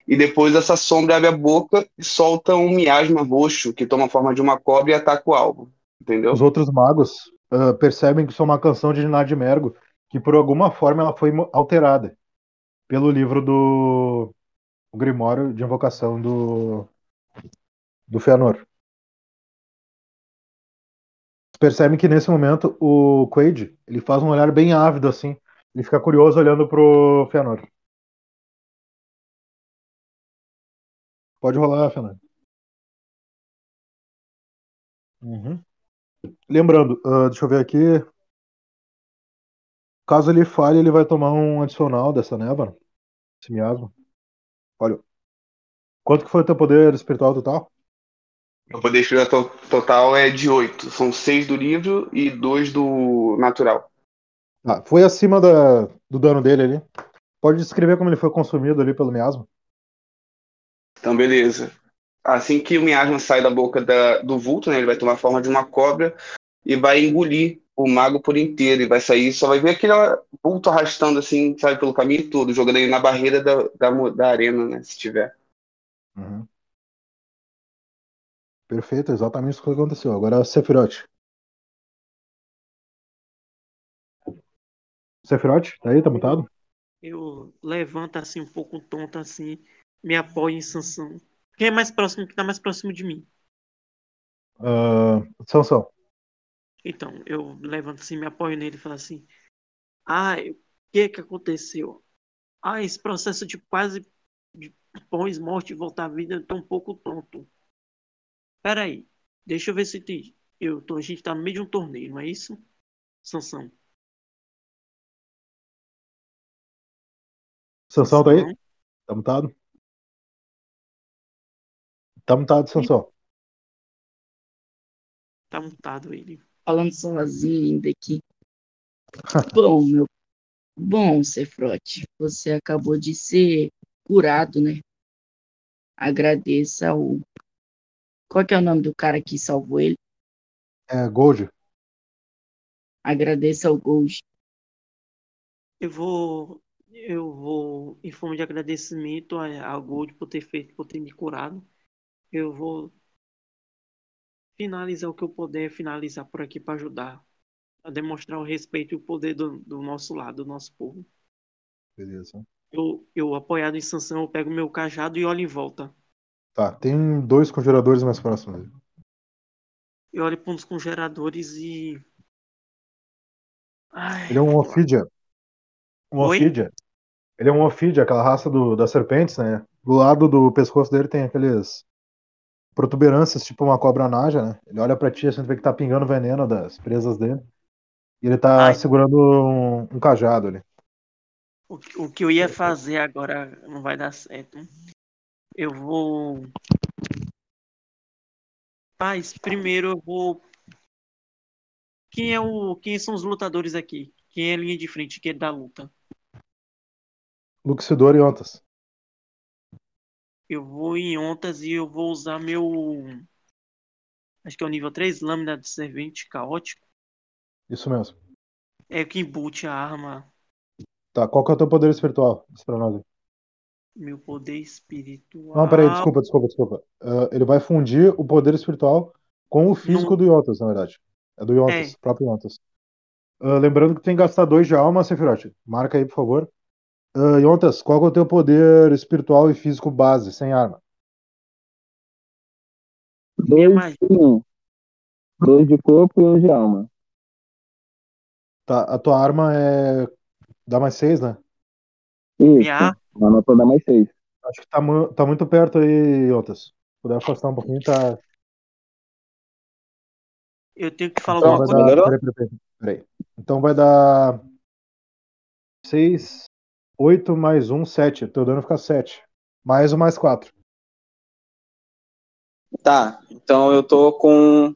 E depois essa sombra abre a boca e solta um miasma roxo que toma a forma de uma cobra e ataca o alvo. Entendeu? Os outros magos ah, percebem que isso é uma canção de Nadmergo, que por alguma forma ela foi alterada pelo livro do o Grimório de invocação do do Fëanor. Percebem que nesse momento o Quaid ele faz um olhar bem ávido assim, ele fica curioso olhando pro Fëanor. Pode rolar, Fëanor. Uhum. Lembrando, ah, deixa eu ver aqui. Caso ele falhe, ele vai tomar um adicional dessa névoa. Esse miasma. Olha. Quanto que foi o teu poder espiritual total? O poder espiritual to- total é de 8. São 6 do livro e 2 do natural. Ah, foi acima da, do dano dele ali. Pode descrever como ele foi consumido ali pelo miasma? Então, beleza. Assim que o miasma sai da boca da- do vulto, né, ele vai tomar a forma de uma cobra e vai engolir o mago por inteiro. E vai sair, só vai ver aquele vulto arrastando assim, sabe, pelo caminho todo, jogando ele na barreira da, da, da arena, né, se tiver. Uhum. Perfeito, exatamente isso que aconteceu. Agora, Sephiroth. Sephiroth, tá aí? Tá mutado? Eu levanto assim um pouco tonto assim, me apoio em Sansão. Quem é mais próximo, que tá mais próximo de mim? Ah, Sansão. Então, eu levanto assim, me apoio nele e falo assim: Ai, o que que aconteceu? Ah, esse processo de quase de pós-morte e voltar à vida, tô um pouco tonto. Pera aí, deixa eu ver se te... eu tô, a gente tá no meio de um torneio, não é isso? Sansão. Sansão tá aí? Tá mutado? Tá mutado, Sansão. Tá mutado ele. falando sozinho ainda aqui. Bom, meu. Bom, Cefrote, você acabou de ser curado, né? Agradeça ao. Qual que é o nome do cara que salvou ele? É, Gold. Agradeça ao Gold. Eu vou. Eu vou, em forma de agradecimento a- ao Gold por ter feito, por ter me curado. Eu vou finalizar o que eu puder finalizar por aqui para ajudar a demonstrar o respeito e o poder do, do nosso lado, do nosso povo. Beleza. Eu, eu apoiado em sanção, eu pego meu cajado e olho em volta. Tá, tem dois conjuradores mais próximos. Eu olho para uns congeladores e. Ai, Ele é um Ophidia. Um Oi? Ophidia. Ele é um Ophidia, aquela raça do, das serpentes, né? Do lado do pescoço dele tem aqueles protuberâncias, tipo uma cobra naja, né? Ele olha pra ti, assim, vê que tá pingando veneno das presas dele. E ele tá Ai. segurando um, um cajado ali. O, o que eu ia fazer agora não vai dar certo. Eu vou. Mas primeiro eu vou. Quem é o. Quem são os lutadores aqui? Quem é a linha de frente? Quem é da luta? Luxidor e Ontas. Eu vou em ontas e eu vou usar meu. Acho que é o nível 3, lâmina de servente caótico. Isso mesmo. É que embute a arma. Tá, qual que é o teu poder espiritual? Diz pra nós aí. Meu poder espiritual. Não, peraí, desculpa, desculpa, desculpa. Ah, ele vai fundir o poder espiritual com o físico Não. do Yontas, na verdade. É do Yontas, É. próprio Yontas. Ah, lembrando que tem que gastar dois de alma, Sephiroth. Marca aí, por favor. Uh, Yontas, qual é o teu poder espiritual e físico base, sem arma? Dois de um. Dois de corpo e um de alma. Tá, a tua arma é. dá mais seis, né? Isso. Minha Arma pra dar mais seis. Acho que tá, tá muito perto aí, Yontas. Se puder afastar um pouquinho, tá. Eu tenho que falar Então alguma coisa. dar. melhorou? Peraí, peraí, peraí. Então vai dar. 6, 8 mais 1, 7. Teu dano fica 7. Mais um mais 4. Tá, então eu tô com.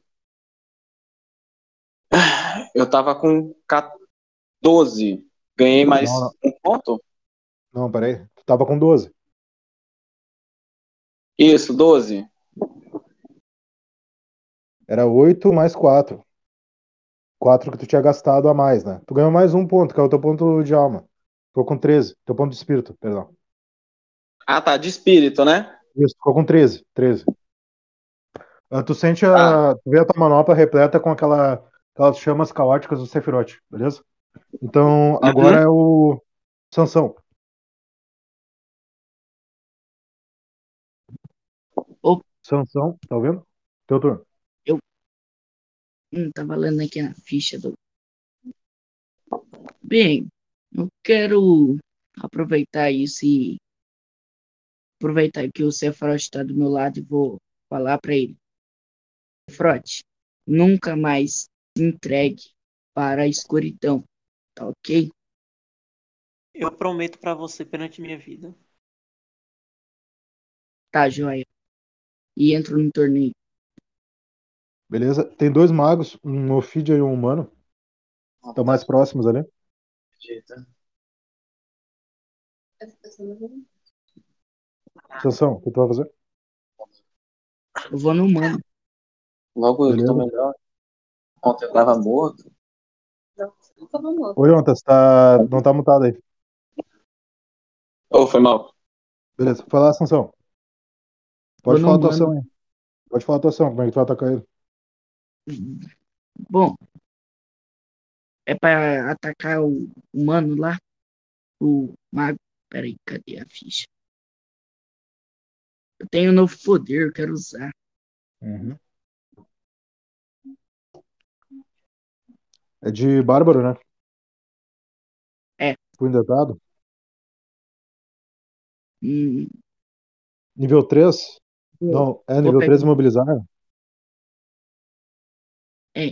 Eu tava com 14. Ganhei mais Não, não. um ponto? Não, peraí. Tava com 12. Isso, 12. Era 8 mais 4. 4 que tu tinha gastado a mais, né? Tu ganhou mais um ponto, que é o teu ponto de alma. Ficou com 13. Teu ponto de espírito, perdão. Ah, tá, de espírito, né? Isso, ficou com 13. 13. Ah, tu sente a. Tu vê a tua manopla repleta com aquela, aquelas chamas caóticas do Sephiroth, beleza? Então, agora é o. Sansão. Sansão, tá ouvindo? Teu turno. Hum, tava lendo aqui na ficha do. Bem, eu quero aproveitar isso e aproveitar que o Sephiroth está do meu lado e vou falar para ele. Sephiroth, nunca mais se entregue para a escuridão, tá ok? Eu prometo pra você perante minha vida. Tá, joia. E entro no torneio. Beleza? Tem dois magos, um Ophidia e um humano. Estão mais próximos ali. Sansão, o que tu vai fazer? Eu vou no mano. Logo eu que tô Beleza. melhor. Ontem eu tava morto. Oi, Ontas, tá... não tá mutado aí. Ô, foi mal. Beleza, vai lá, Sansão. Pode falar a no tua mano. ação aí. Pode falar a tua ação, como é que tu vai atacar ele? Bom, é para atacar o humano lá, o mago. Peraí, cadê a ficha? Eu tenho um novo poder, eu quero usar. Uhum. É de Bárbaro, né? É. Punho deitado. Hum, Nível 3? Não, é nível pegar- 3 imobilizar? É.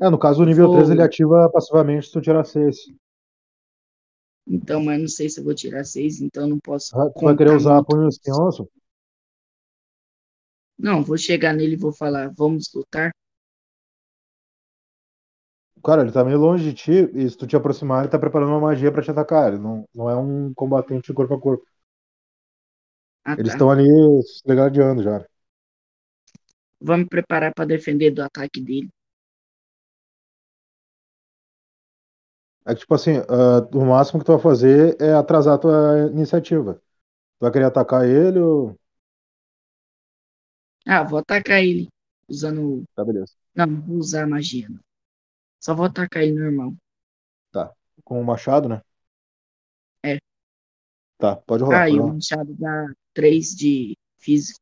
É, no caso, o nível Vou- 3 ele ativa passivamente se tu tirar 6. Então, mas não sei se eu vou tirar seis, então não posso. Ah, Tu vai querer usar muito. punho espinhoso? Não, vou chegar nele e vou falar, vamos lutar. Cara, ele tá meio longe de ti e se tu te aproximar, ele tá preparando uma magia pra te atacar. Ele não, não é um combatente corpo a corpo. Ah, Eles tá. estão ali se legadiando já. Me preparar para defender do ataque dele. É que, tipo assim, ah, o máximo que tu vai fazer é atrasar a tua iniciativa. Tu vai querer atacar ele ou. Ah, vou atacar ele usando. Tá, beleza. Não, não vou usar magia, não. Só vou atacar ele normal. Com o machado, né? É. Tá, pode rolar. Ah, e o machado dá 3 de físico.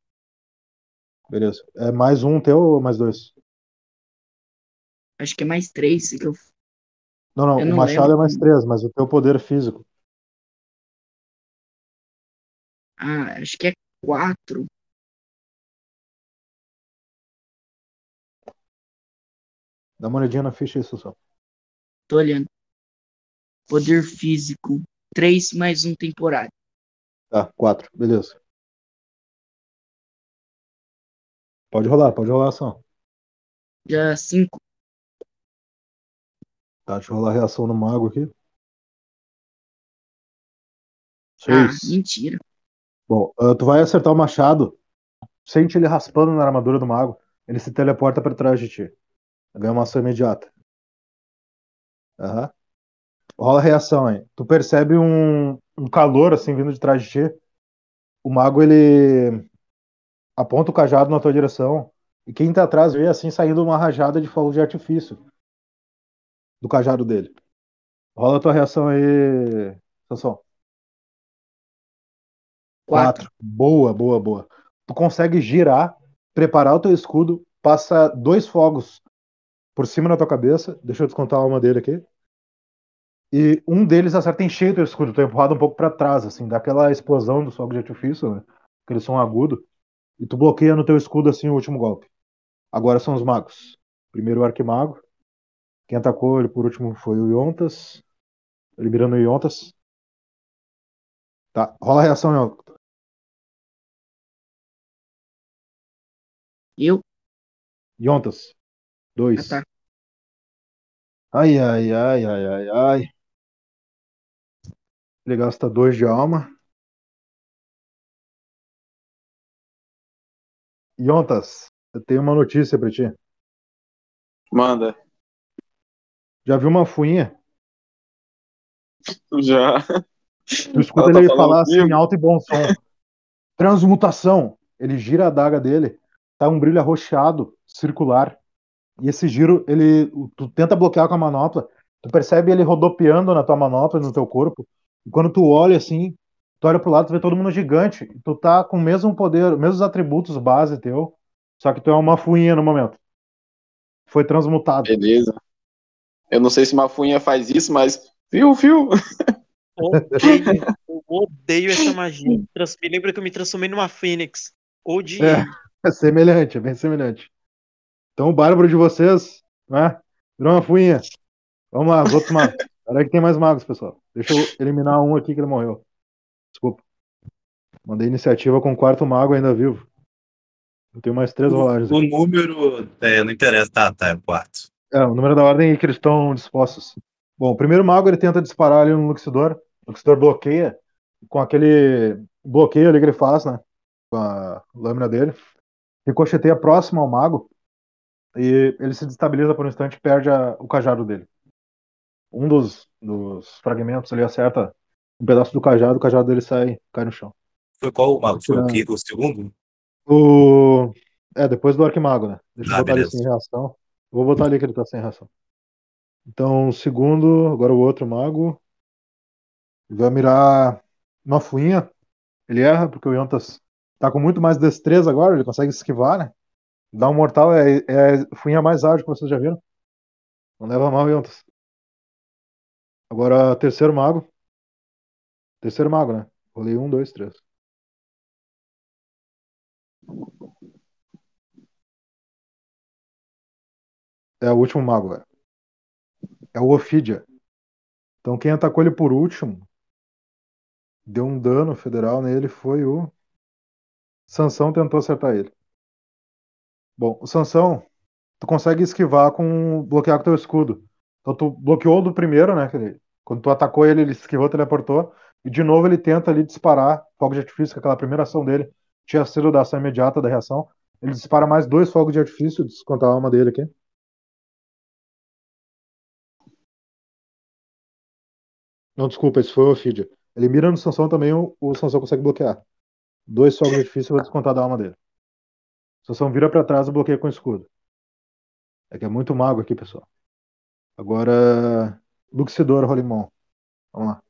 Beleza. É mais um teu ou mais dois? Acho que é mais 3 que eu. Não, não, Eu o não machado lembro é mais três, mas o teu poder físico. Ah, acho que é 4. Dá uma olhadinha na ficha aí, Sansão. Tô olhando. Poder físico. 3 mais um temporário. Tá, quatro, beleza. Pode rolar, pode rolar a ação. Já cinco. Tá, deixa eu rolar a reação no mago aqui. Ah, Seis. mentira. Bom, ah, tu vai acertar o machado, sente ele raspando na armadura do mago, ele se teleporta pra trás de ti. Ganha uma ação imediata. Aham. Rola a reação aí. Tu percebe um, um calor assim vindo de trás de ti. O mago ele aponta o cajado na tua direção e quem tá atrás vê assim saindo uma rajada de fogo de artifício do cajado dele. Rola a tua reação aí, Sansão. Quatro. Boa, boa, boa. Tu consegue girar, preparar o teu escudo, passa dois fogos por cima da tua cabeça. Deixa eu descontar a alma dele aqui. E um deles acerta em cheio teu escudo. Tu é empurrado um pouco pra trás, assim, dá aquela explosão do fogo de artifício, né? Aquele som agudo. E tu bloqueia no teu escudo, assim, o último golpe. Agora são os magos. Primeiro o arquimago. Quem atacou ele por último foi o Yontas. Eliminando o Yontas. Tá, rola a reação, Yontas. Eu? Yontas. Dois. Ah, tá. Ai, ai, ai, ai, ai, ai. Ele gasta dois de alma. Yontas, eu tenho uma notícia pra ti. Manda. Já viu uma fuinha? Já. Tu escuta Ela tá ele falando falar assim, comigo? alto e bom som. Transmutação. Ele gira a adaga dele. Tá um brilho arroxeado, circular. E esse giro, ele, tu tenta bloquear com a manopla. Tu percebe ele rodopiando na tua manopla, no teu corpo. E quando tu olha assim, tu olha pro lado, tu vê todo mundo gigante. Tu tá com o mesmo poder, mesmos atributos base teu. Só que tu é uma fuinha no momento. Foi transmutado. Beleza. Eu não sei se uma funha faz isso, mas. Viu, viu? Odeio, eu odeio essa magia. Me trans- Me lembra que eu me transformei numa fênix. Odiei. É. É semelhante, é bem semelhante. Então o bárbaro de vocês, né? Virou uma fuinha. Vamos lá, os outros magos. Peraí que tem mais magos, pessoal. Deixa eu eliminar um aqui que ele morreu. Desculpa. Mandei iniciativa com o quarto mago ainda vivo. Eu tenho mais três rolagens. O aqui. número é, não interessa. Tá, tá, é o quarto. É, o número da ordem é que eles estão dispostos. Bom, o primeiro mago ele tenta disparar ali no Luxidor. O Luxidor bloqueia. Com aquele bloqueio ali que ele faz, né? Com a lâmina dele. Ricocheteia próximo ao mago. E ele se destabiliza por um instante e perde a- o cajado dele. Um dos, dos fragmentos ali acerta um pedaço do cajado, o cajado dele sai, cai no chão. Foi qual o mago? Foi o, que- o segundo? O... É, depois do Arquimago, né? Deixa eu Ah, botar ele beleza. sem reação. Eu Vou botar ali que ele tá sem reação. Então, o segundo, agora o outro mago. Vai mirar uma fuinha. Ele erra, porque o Yontas tá com muito mais destreza agora, ele consegue esquivar, né? Dar um mortal é, é a fuinha mais ágil que vocês já viram. Não leva mal, Yontas. Agora, terceiro mago. Terceiro mago, né? Rolei um, dois, três. É o último mago, velho. É o Ophidia. Então quem atacou ele por último, deu um dano federal nele, foi o Sansão tentou acertar ele. Bom, o Sansão, tu consegue esquivar com bloquear com teu escudo. Então tu bloqueou do primeiro, né? Quando tu atacou ele, ele esquivou, teleportou. E de novo ele tenta ali disparar fogo de artifício, que aquela primeira ação dele tinha sido da ação imediata da reação. Ele dispara mais dois fogos de artifício, descontar a alma dele aqui. Não, desculpa, esse foi o Ophidia. Ele mira no Sansão também, o, Sansão consegue bloquear. Dois fogos de artifício, vou descontar da alma dele. Sansão vira pra trás e bloqueia com o escudo. É que é muito mago aqui, pessoal. Agora, Luxidor Rolimon. Vamos lá.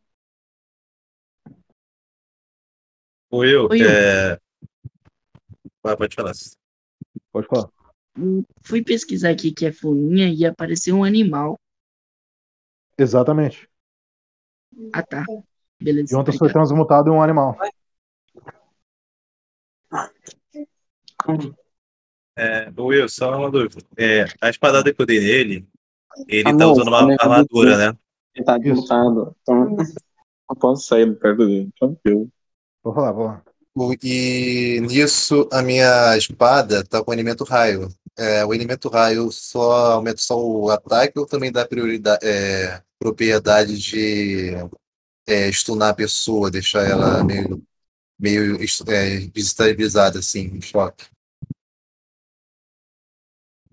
Ou eu? Oi, eu. É... Vai, pode falar. Pode falar. Fui pesquisar aqui que é fuinha e apareceu um animal. Exatamente. Ah, tá. Beleza. Jontas foi obrigado. transmutado em um animal. É, eu, só uma dúvida. É, a espadada que eu dei nele, ele Ah, tá não, usando uma também é armadura, né? Ele tá Isso. desmontado. Então, não posso sair perto dele. Tranquilo. Vou falar, vou lá. O- E nisso a minha espada tá com elemento raio. É, o elemento raio só aumenta só o ataque ou também dá prioridade, é, propriedade de é, stunar a pessoa, deixar ela meio, meio é, desestabilizada, assim, em choque.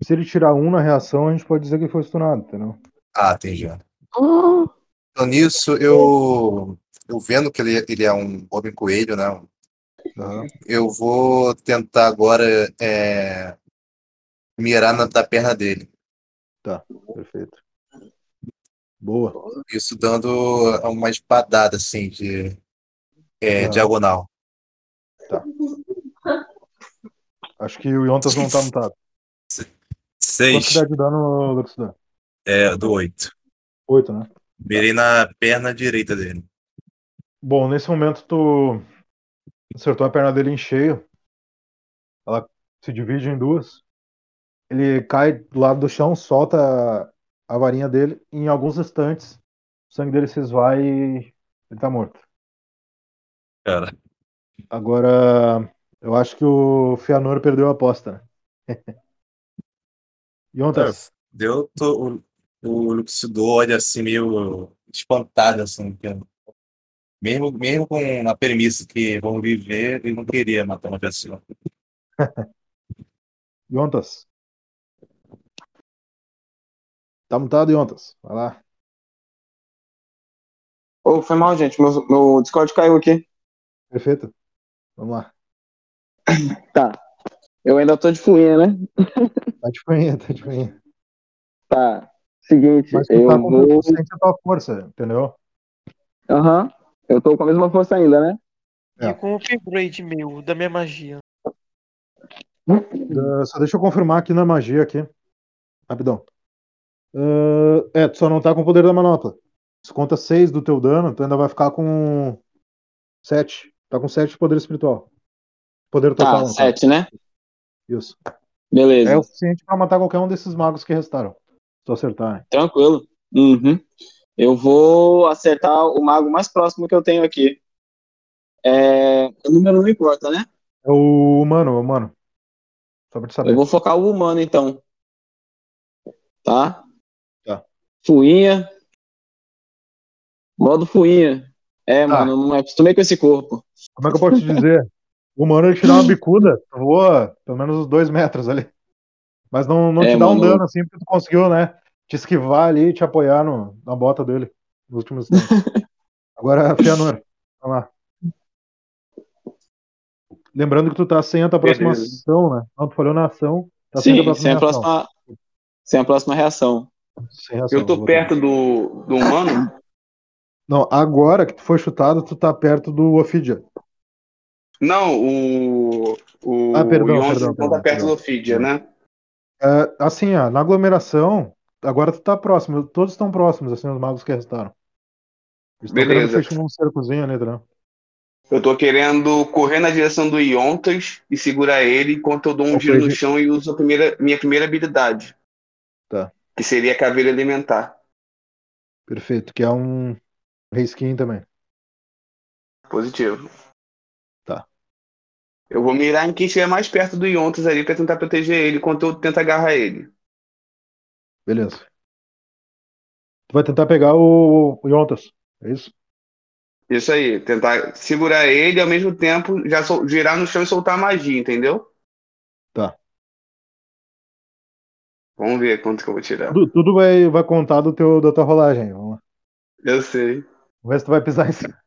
Se ele tirar um na reação, a gente pode dizer que ele foi stunado, entendeu? Ah, entendi. Então nisso eu, eu vendo que ele, ele é um Robin Coelho, né? Aham. Eu vou tentar agora é, mirar na da perna dele. Perfeito. Boa. Isso dando uma espadada assim de é, Ah. diagonal. Acho que o Yontas não tá mutado. Quanto Seis dá de dano, Luxudan? é, do oito. Oito, né? Mirei na perna direita dele. Bom, nesse momento tu acertou a perna dele em cheio. Ela se divide em duas. Ele cai do lado do chão, solta a- varinha dele e em alguns instantes o sangue dele se esvai e ele tá morto. Cara, Agora, eu acho que o Fianor perdeu a aposta, né? Yontas, deu tô, o, o Luxidor olha assim meio espantado assim, que mesmo mesmo com a premissa que vão viver, ele não queria matar uma pessoa. Yontas. Tá mutado, Yontas. Vai lá. Ô, foi mal, gente. Meu, meu Discord caiu aqui. Perfeito. Vamos lá. Tá. Eu ainda tô de fuinha, né? Tá de manhã, tá de manhã. Tá. Seguinte, Mas tu eu tá com vou. força, entendeu? Aham. Eu tô com a mesma força ainda, né? É. E com o upgrade meu, da minha magia. Uh, só deixa eu confirmar aqui na magia aqui. Rapidão. Uh, é, tu só não tá com o poder da manopla. Se conta 6 do teu dano, tu ainda vai ficar com 7. Tá com 7 de poder espiritual. Poder total. Tá, no caso. sete, né? Isso. Beleza. É o suficiente pra matar qualquer um desses magos que restaram. Se tu acertar, né? Tranquilo. Uhum. Eu vou acertar o mago mais próximo que eu tenho aqui. É... O número não importa, né? É o humano, o humano. Só pra te saber. Eu vou focar o humano, então. Tá? Tá. Fuinha. Modo fuinha. É, mano, não me acostumei com esse corpo. Como é que eu posso te dizer? O humano ele te dá uma bicuda, voa pelo menos uns 2 metros ali. Mas não, não É, te dá um mano. dano assim, porque tu conseguiu, né? Te esquivar ali e te apoiar no, na bota dele nos últimos tempos. Agora, Fianor, vamos lá. Lembrando que tu tá sem a tua próxima Beleza. ação, né? Não, tu falhou na ação, tá sem a Sim, tua sem a próxima próxima. Sem a próxima reação. reação, Eu tô perto do, do humano? Não, agora que tu foi chutado, tu tá perto do Ophidia. Não, o. O Ah, perdão, Yontas perdão, perdão, tá perto perdão. do Ophidia, né? É, assim, ó, na aglomeração, agora tu tá próximo, todos estão próximos, assim, os magos que restaram. Eles Beleza. fechar num cercozinho ali, né? Eu tô querendo correr na direção do Yontas e segurar ele enquanto eu dou um giro no chão e uso a primeira, minha primeira habilidade. Tá. Que seria a caveira alimentar. Perfeito, que é um reskin também. Positivo. Tá. Eu vou mirar em quem estiver mais perto do Yontas ali pra tentar proteger ele enquanto eu tento agarrar ele. Beleza. Tu vai tentar pegar o, o Yontas, é isso? Isso aí, tentar segurar ele e ao mesmo tempo já sol- girar no chão e soltar a magia, entendeu? Tá. Vamos ver quanto que eu vou tirar. Tudo, tudo vai, vai contar do teu, da tua rolagem. Vamos lá. Eu sei. Vamos ver se tu vai pisar em cima.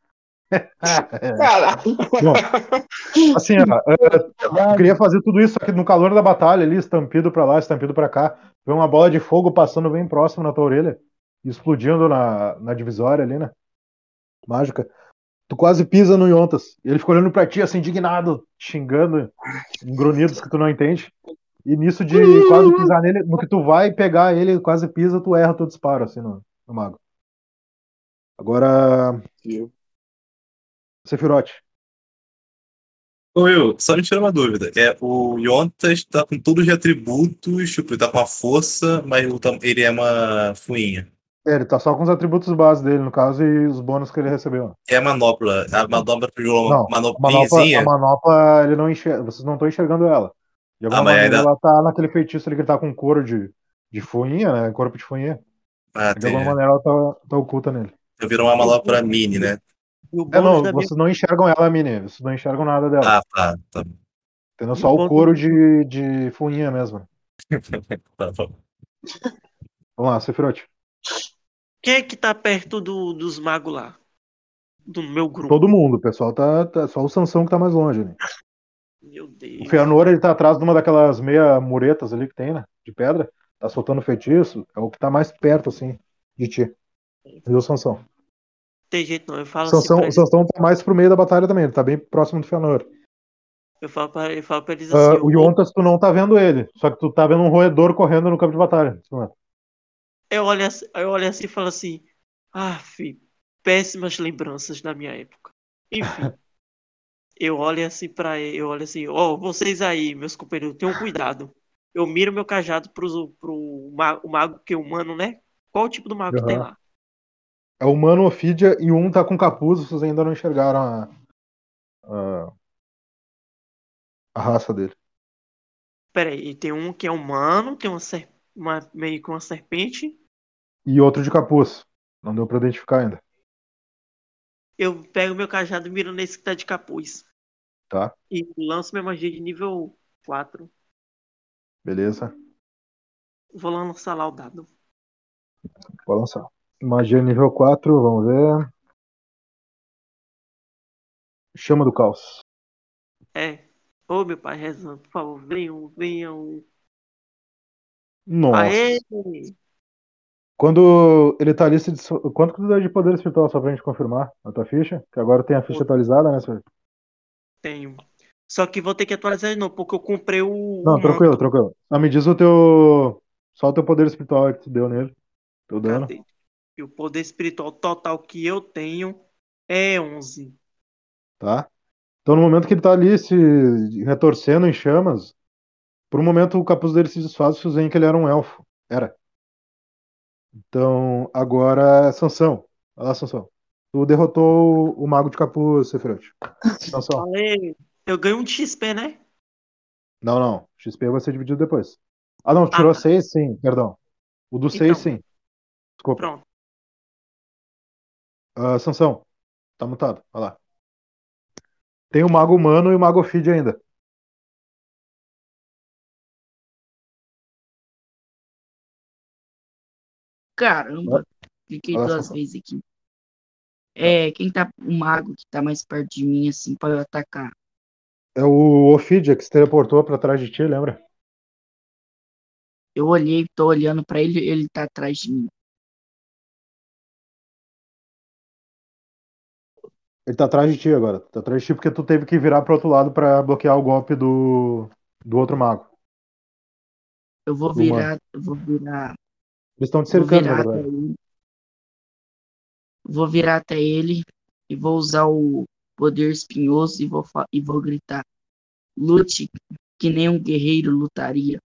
Caralho! Assim, ó, eu queria fazer tudo isso aqui no calor da batalha ali, estampido pra lá, estampido pra cá. Vê uma bola de fogo passando bem próximo na tua orelha, explodindo na, na divisória ali, né? Mágica. Tu quase pisa no Yontas. Ele fica olhando pra ti, assim, indignado, xingando, em grunhidos que tu não entende. E nisso de quase pisar nele, no que tu vai pegar ele, quase pisa, tu erra teu disparo, assim, no, no mago. Agora. Sephiroth. Ô, Will, só me tira uma dúvida. É, o Yontas tá com todos os atributos, tipo, ele tá com a força, mas ele é uma fuinha. É, ele tá só com os atributos base dele, no caso, e os bônus que ele recebeu. É a manopla. A manopla pegou Não, uma manopla, a manopla, ele não enxerga, vocês não estão enxergando ela. De alguma Ah, mas maneira, ainda- ela tá naquele feitiço ali que ele tá com couro de, de fuinha, né? Corpo de fuinha. Ah, De tem. alguma maneira, ela tá, tá oculta nele. Virou uma manopla mini, né? E o É, não, minha vocês não enxergam ela, Mini. Vocês não enxergam nada dela. Ah, tá. Tá, Entendeu? Só o Enquanto- couro de, de fuinha mesmo. tá bom. Vamos lá, Sephiroth. Quem é que tá perto do, dos magos lá? Do meu grupo. Todo mundo, o pessoal tá, tá- Só o Sansão que tá mais longe. Né? Meu O Deus. Fëanor, ele tá atrás de uma daquelas meia muretas ali que tem, né? De pedra. Tá soltando feitiço. É o que tá mais perto, assim, de ti. E o Sansão. Tem jeito não. Eu falo O assim Sansão, pra o eles. Sansão tá mais pro meio da batalha também. Ele tá bem próximo do Fëanor. Eu falo pra, eu falo pra eles Ah, assim. o Yontas, tu não tá vendo ele. Só que tu tá vendo um roedor correndo no campo de batalha. Eu olho assim, eu olho assim e falo assim, ah, filho, péssimas lembranças da minha época. Enfim, eu olho assim pra ele, eu olho assim, ó, vocês aí, meus companheiros, tenham cuidado. Eu miro meu cajado pro, pro ma- o mago que é humano, né? Qual o tipo do mago que tem lá? É o humano Ophidia e um tá com capuz. Vocês ainda não enxergaram a, a, a raça dele. Pera aí, tem um que é humano, tem uma, ser- uma meio que uma serpente. E outro de capuz. Não deu pra identificar ainda. Eu pego meu cajado e miro nesse que tá de capuz. Tá? E lanço minha magia de nível 4. Beleza? Vou lançar lá o dado. Vou lançar. Magia nível 4, vamos ver. Chama do caos. É. Ô meu pai rezando, por favor, venham, venham. Nossa. Aê! Quando ele tá ali, se quanto que tu dá de poder espiritual só pra gente confirmar a tua ficha? Que agora tem a ficha atualizada, né, senhor? Tenho. Só que vou ter que atualizar de novo, porque eu comprei o. Não, o tranquilo, tranquilo. Ah, me diz o teu. Só o teu poder espiritual que tu deu nele. Teu dano. Cadê? E o poder espiritual total que eu tenho é 11. tá? Então, no momento que ele tá ali se retorcendo em chamas, por um momento o capuz dele se desfaz e vocês veem que ele era um elfo. Era. Então, agora, Sansão. Olha lá, Sansão. Tu derrotou o mago de capuz, Sephiroth. Sansão. Eu ganho um de XP, né? Não, não. XP vai ser dividido depois. Ah, não. Tirou Ah, tá. 6, sim. Perdão. O do 6, Então. sim. Desculpa. Pronto. Ah, Sansão. Tá mutado. Olha lá. Tem o mago humano e o mago feed ainda. Caramba, cliquei Olha duas só. vezes aqui. É, quem tá. O mago que tá mais perto de mim, assim, pra eu atacar. É o Ophidia que se teleportou pra trás de ti, lembra? Eu olhei, tô olhando pra ele, ele tá atrás de mim. Ele tá atrás de ti agora. Tá atrás de ti porque tu teve que virar pro outro lado pra bloquear o golpe do, do outro mago. Eu vou virar, eu vou virar, Eles estão te vou cercando, na virar ele. Vou virar até ele e vou usar o poder espinhoso e vou, e vou gritar. Lute que nem um guerreiro lutaria.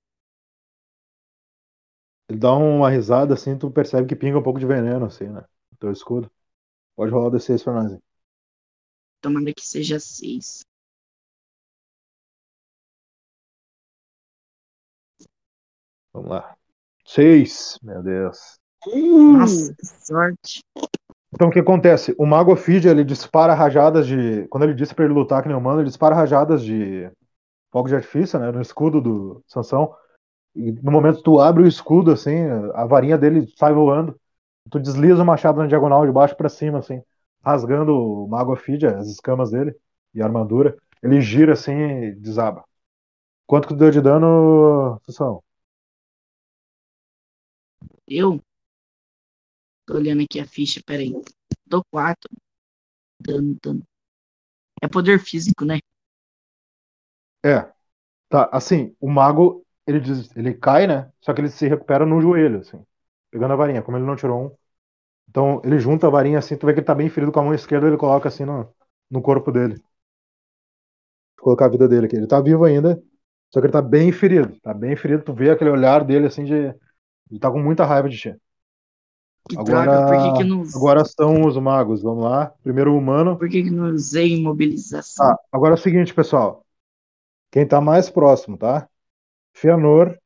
Ele dá uma risada assim, tu percebe que pinga um pouco de veneno, assim, né? No teu escudo. Pode rolar o D6 pra nós. hein? Tomara que seja seis. Vamos lá. 6. Meu Deus. Nossa, que sorte. Então o que acontece? O Mago Ophidia, ele dispara rajadas de. Quando ele disse pra ele lutar que nem humano, ele dispara rajadas de fogo de artifício, né? No escudo do Sansão. E no momento que tu abre o escudo, assim, a varinha dele sai voando. Tu desliza o machado na diagonal de baixo pra cima, assim, rasgando o Mago Ophidia, as escamas dele e a armadura. Ele gira assim e desaba. Quanto que tu deu de dano, Sansão? Eu tô olhando aqui a ficha, peraí. Dou quatro. Dano, dano. É poder físico, né? É. Tá, assim, o mago, ele diz, ele cai, né? Só que ele se recupera no joelho, assim, pegando a varinha, como ele não tirou um. Então, ele junta a varinha assim, tu vê que ele tá bem ferido com a mão esquerda, ele coloca assim no, no corpo dele. Colocar a vida dele aqui. Ele tá vivo ainda, só que ele tá bem ferido. Tá bem ferido, tu vê aquele olhar dele assim de. Ele tá com muita raiva de ti. Que Agora, droga, por que, que não. agora são os magos. Vamos lá. Primeiro o humano. Por que, que não usei imobilização? Tá, agora é o seguinte, pessoal. Quem tá mais próximo, tá? Feanor,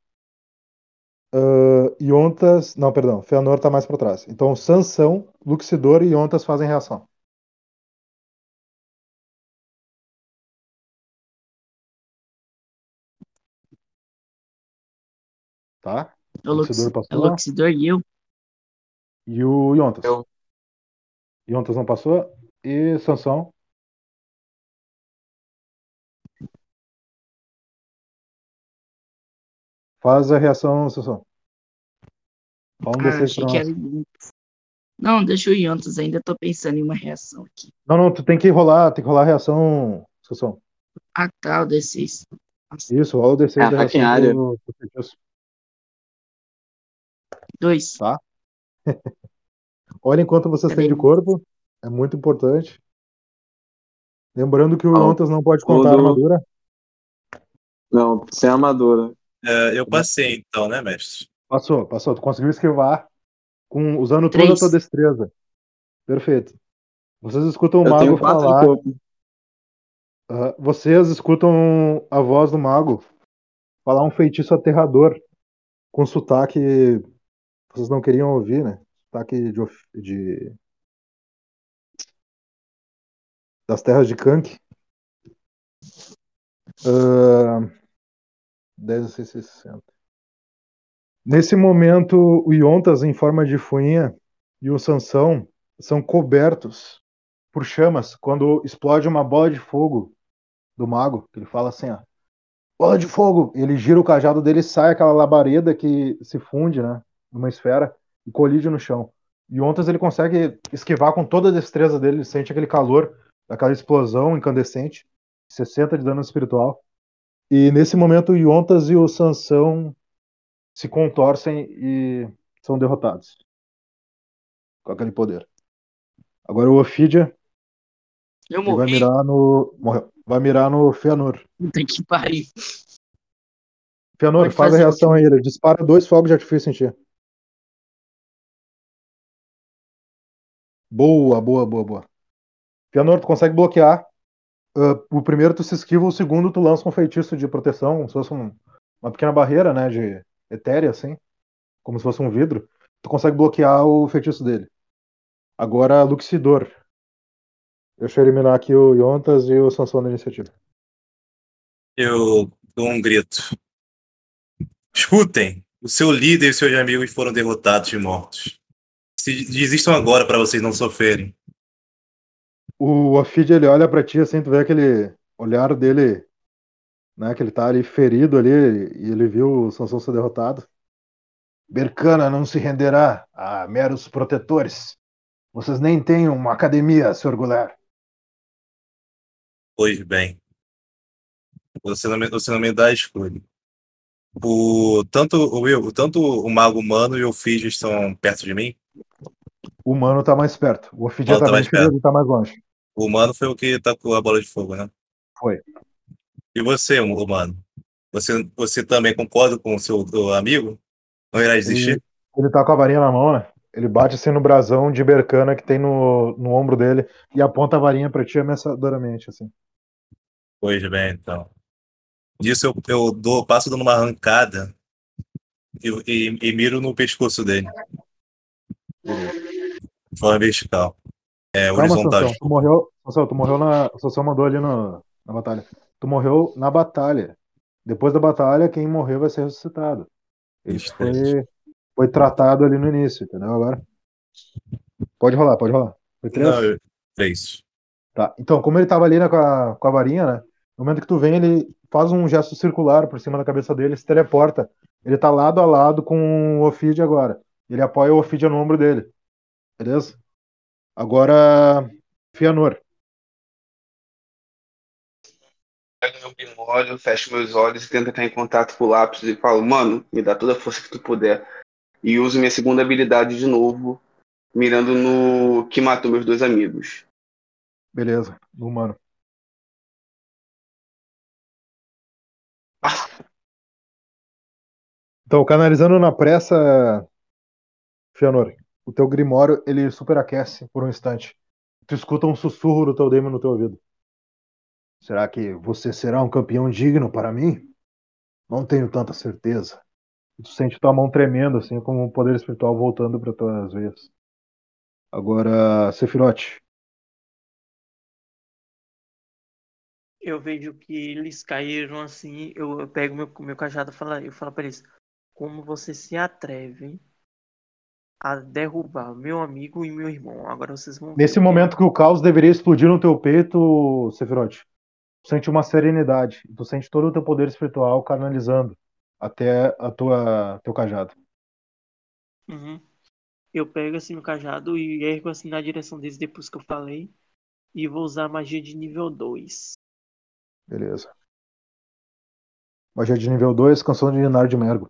uh, Yontas. Não, perdão. Feanor tá mais pra trás. Então, Sansão, Luxidor e Yontas fazem reação. Tá? É o Lux- Luxidor é o passou. Luxidor e eu. E o Yontas. Eu. Yontas não passou. E Sansão. Faz a reação, Sansão. Fala um Ah, D6 achei pra que era. Não, deixa o Yontas, ainda tô pensando em uma reação aqui. Não, não, tu tem que rolar, tem que rolar a reação, Sansão. Ah, tá, o D6. Nossa, Isso, rola o D6 É, da ataque em reação área. do, do dois. Olha enquanto vocês têm de Peraí. corpo, é muito importante. Lembrando que o Yontas não pode contar a armadura. Não, sem armadura. É, eu passei então, né, mestre? Passou, passou. Tu conseguiu esquivar com, usando toda a Três. tua destreza. Perfeito. Vocês escutam o Eu mago falar. ah, vocês escutam a voz do mago falar um feitiço aterrador com sotaque que vocês não queriam ouvir, né? Sotaque de, of- de- das terras de Kank. Ah, 10 a 60. Nesse momento, o Yontas, em forma de fuinha, e o Sansão são cobertos por chamas quando explode uma bola de fogo do mago. que Ele fala assim, ó. Bola de fogo! Ele gira o cajado dele e sai aquela labareda que se funde, né? Numa esfera e colide no chão. E Yontas ele consegue esquivar com toda a destreza dele, ele sente aquele calor daquela explosão incandescente, 60 de dano espiritual. E nesse momento o Yontas e o Sansão se contorcem e são derrotados. Com aquele poder. Agora o Ophidia vai mirar no. Morreu. Vai mirar no Feanor. Puta que pariu. Feanor, Pode faz a reação aí. Ele dispara dois fogos de artifício em ti. Boa, boa, boa, boa. Feanor, tu consegue bloquear. Ah, o primeiro tu se esquiva, o segundo tu lança um feitiço de proteção, como se fosse um- uma pequena barreira, né, de etérea, assim, como se fosse um vidro. Tu consegue bloquear o feitiço dele. Agora, Luxidor. Deixa eu eliminar aqui o Yontas e o Sansão da iniciativa. Eu dou um grito. Escutem! O seu líder e seus amigos foram derrotados e mortos. Se desistam agora para vocês não sofrerem. O Afid, ele olha pra ti assim, tu vê aquele olhar dele, né, que ele tá ali ferido ali, e ele viu o Sansão ser derrotado. Bercana não se renderá a meros protetores. Vocês nem têm uma academia a se orgulhar. Pois bem. Você não me, você não me dá a escolha. O, tanto, o Will, tanto o Mago Humano e o Fiji estão perto de mim. O humano tá mais perto. O Afid Humano tá mais ferido e tá mais longe. O Humano foi o que tacou a bola de fogo, né? Foi. E você, Humano? Você, você também concorda com o seu amigo? Não irá desistir? Ele tá com a varinha na mão, né? Ele bate assim no brasão de Bercana que tem no, no ombro dele e aponta a varinha pra ti ameaçadoramente, assim. Pois bem, então. Disso eu, eu dou, passo dando uma arrancada e, e, e miro no pescoço dele. De forma vertical. É, Calma, horizontal. Sansão, tu morreu, Sansão, tu morreu na. Sansão mandou ali no, na batalha. Tu morreu na batalha. Depois da batalha, quem morreu vai ser ressuscitado. Isso, foi, foi tratado ali no início, entendeu? Agora. Pode rolar, pode rolar. Foi três? Não, eu, três. Tá. Então, como ele tava ali né, com, a, com a varinha, né? No momento que tu vem, ele faz um gesto circular por cima da cabeça dele, se teleporta. Ele tá lado a lado com o Ophidia agora. Ele apoia o Ophidia no ombro dele. Beleza? Agora, Fianor. Pego meu primórdio, fecho meus olhos e tento entrar em contato com o lápis e falo, mano, me dá toda a força que tu puder. E uso minha segunda habilidade de novo, mirando no que matou meus dois amigos. Beleza, no humano. Então, canalizando na pressa, Fianor. O teu grimório ele superaquece por um instante. Tu escuta um sussurro do teu demo no teu ouvido. Será que você será um campeão digno para mim? Não tenho tanta certeza. Tu sente tua mão tremendo, assim, como um poder espiritual voltando para tuas veias. Agora, Sephiroth. Eu vejo que eles caíram assim, eu, pego meu, meu cajado e falo, eu falo pra eles, como você se atreve a derrubar meu amigo e meu irmão? Agora vocês vão Nesse o que- momento que o caos deveria explodir no teu peito, Sephiroth, tu sente uma serenidade. Tu sente todo o teu poder espiritual canalizando até a tua teu cajado. Uhum. Eu pego assim meu cajado e ergo assim na direção deles depois que eu falei. E vou usar a magia de nível 2. Beleza. Magia de nível 2, canção de Dinário de Mergo.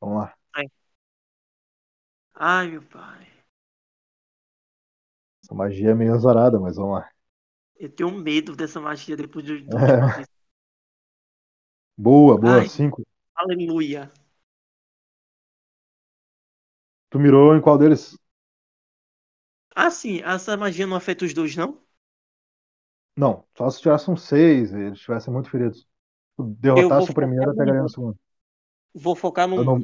Vamos lá. Ai, meu pai. Essa magia é meio azarada, mas vamos lá. Eu tenho medo dessa magia depois de, É. Boa, boa. Ai. 5. Aleluia. Tu mirou em qual deles? Ah, sim. Essa magia não afeta os dois, não? Não, só se tivesse 6 e eles estivessem muito feridos. Tu derrotasse o primeiro, pegaria no humano. segundo. Vou focar no não-.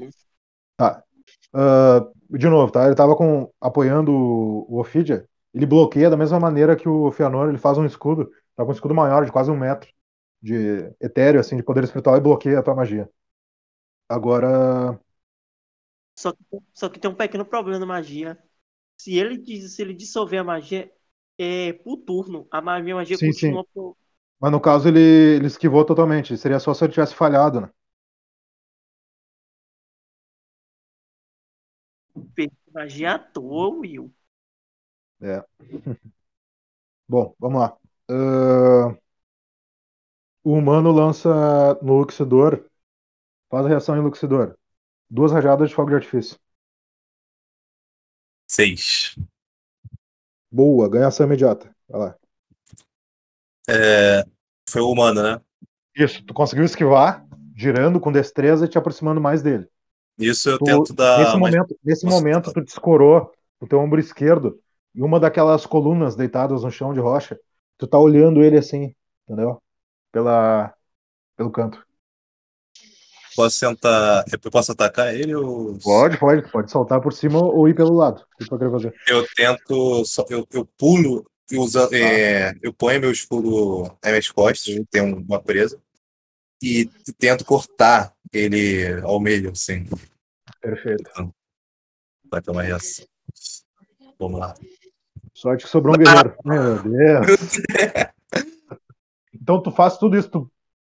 Tá. Ah, de novo, tá? Ele tava com, apoiando o, o Ophidia. Ele bloqueia da mesma maneira que o Fëanor, ele faz um escudo. Tá com um escudo maior, de quase um metro. De etéreo, assim, de poder espiritual e bloqueia a tua magia. Agora. Só que, só que tem um pequeno problema na magia. Se ele, diz- se ele dissolver a magia, é por turno. A ma- minha magia Sim, continua por. Mas no caso ele, ele esquivou totalmente. Seria só se ele tivesse falhado, né? Magia à toa, Will. É. Bom, vamos lá. Ah, o humano lança no Luxidor. Faz a reação em Luxidor. Duas rajadas de fogo de artifício. Seis. Boa, ganha ação imediata. Vai lá. É, foi o humano, né? Isso, tu conseguiu esquivar, girando com destreza e te aproximando mais dele. Isso eu Tu- tento dar. nesse mais- momento, nesse Nossa, momento tá. tu descorou o teu ombro esquerdo e uma daquelas colunas deitadas no chão de rocha. Tu tá olhando ele assim, entendeu? Pela, pelo canto. Posso tentar. Eu posso atacar ele ou. Pode, pode, pode saltar por cima ou ir pelo lado. Eu tento. Eu, eu pulo e usa, é, eu ponho meu escudo nas minhas costas, tem um- uma presa, e tento cortar ele ao meio, assim. Perfeito. Vai ter uma reação. Vamos lá. Sorte que sobrou um guerreiro. Meu Deus. Então tu faz tudo isso, tu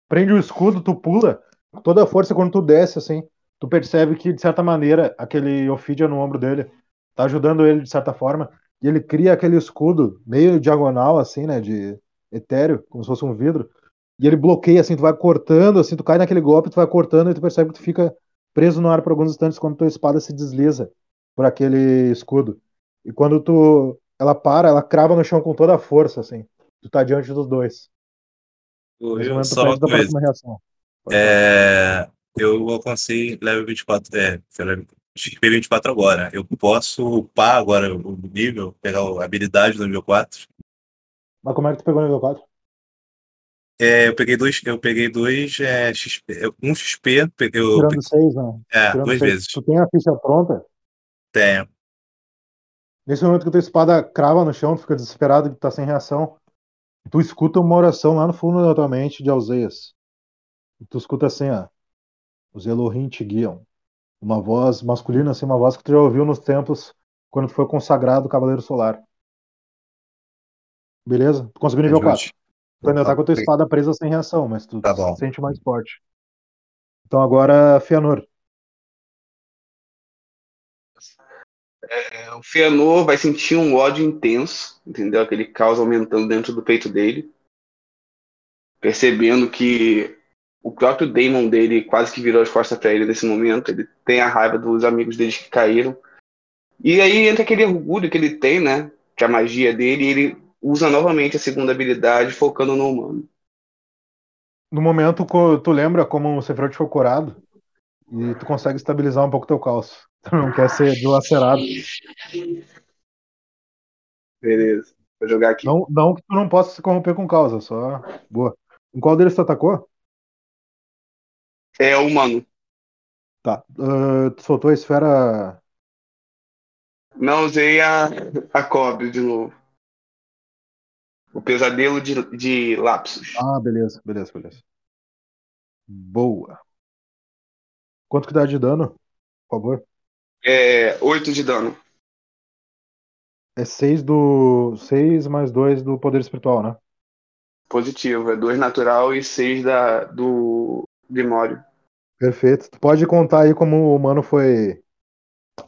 prende o escudo, tu pula, com toda a força quando tu desce, assim, tu percebe que, de certa maneira, aquele Ophidia no ombro dele tá ajudando ele de certa forma, e ele cria aquele escudo meio diagonal, assim, né, de etéreo, como se fosse um vidro, e ele bloqueia, assim, tu vai cortando, assim, tu cai naquele golpe, tu vai cortando e tu percebe que tu fica preso no ar por alguns instantes quando tua espada se desliza por aquele escudo. E quando tu ela para, ela crava no chão com toda a força, assim. Tu tá diante dos dois. Momento tu Só uma coisa. É, eu alcancei level 24. É, XP 24 agora. Eu posso upar agora o nível, pegar a habilidade do nível 4. Mas como é que tu pegou o nível 4? É, eu peguei dois, eu peguei dois é, XP, um XP, peguei, eu, Tirando 6, né? é, Tirando duas seis. vezes. Tu tem a ficha pronta? Tenho. Nesse momento que tua espada crava no chão, tu fica desesperado que tá sem reação. Tu escuta uma oração lá no fundo da tua mente de Alzeias. Tu escuta assim, ó. Os Elohim te guiam. Uma voz masculina, assim, uma voz que tu já ouviu nos templos quando tu foi consagrado Cavaleiro Solar. Beleza? Tu conseguiu nível 4. Tu ainda tá com a tua espada presa sem reação, mas tu Tá bom. se sente mais forte. Então agora, Fianor. É, o Fëanor vai sentir um ódio intenso, entendeu? Aquele caos aumentando dentro do peito dele. Percebendo que o próprio Daemon dele quase que virou as costas pra ele nesse momento. Ele tem a raiva dos amigos deles que caíram. E aí entra aquele orgulho que ele tem, né? Que a magia dele, e ele usa novamente a segunda habilidade, focando no humano. No momento, tu lembra como o Sephiroth foi curado e tu consegue estabilizar um pouco teu caos. Tu não quer ser dilacerado. Beleza. Vou jogar aqui. Não, não que tu não possa se corromper com causa, só. Boa. Em qual deles tu atacou? É humano. Tá. Ah, tu soltou a esfera. Não usei a, a cobre de novo. O pesadelo de, de lapsos. Ah, beleza, beleza, beleza. Boa. Quanto que dá de dano? Por favor. É 8 de dano. É 6 do. 6 mais 2 do poder espiritual, né? Positivo. É 2 natural e 6 da, do Grimório. Perfeito. Tu pode contar aí como o humano foi.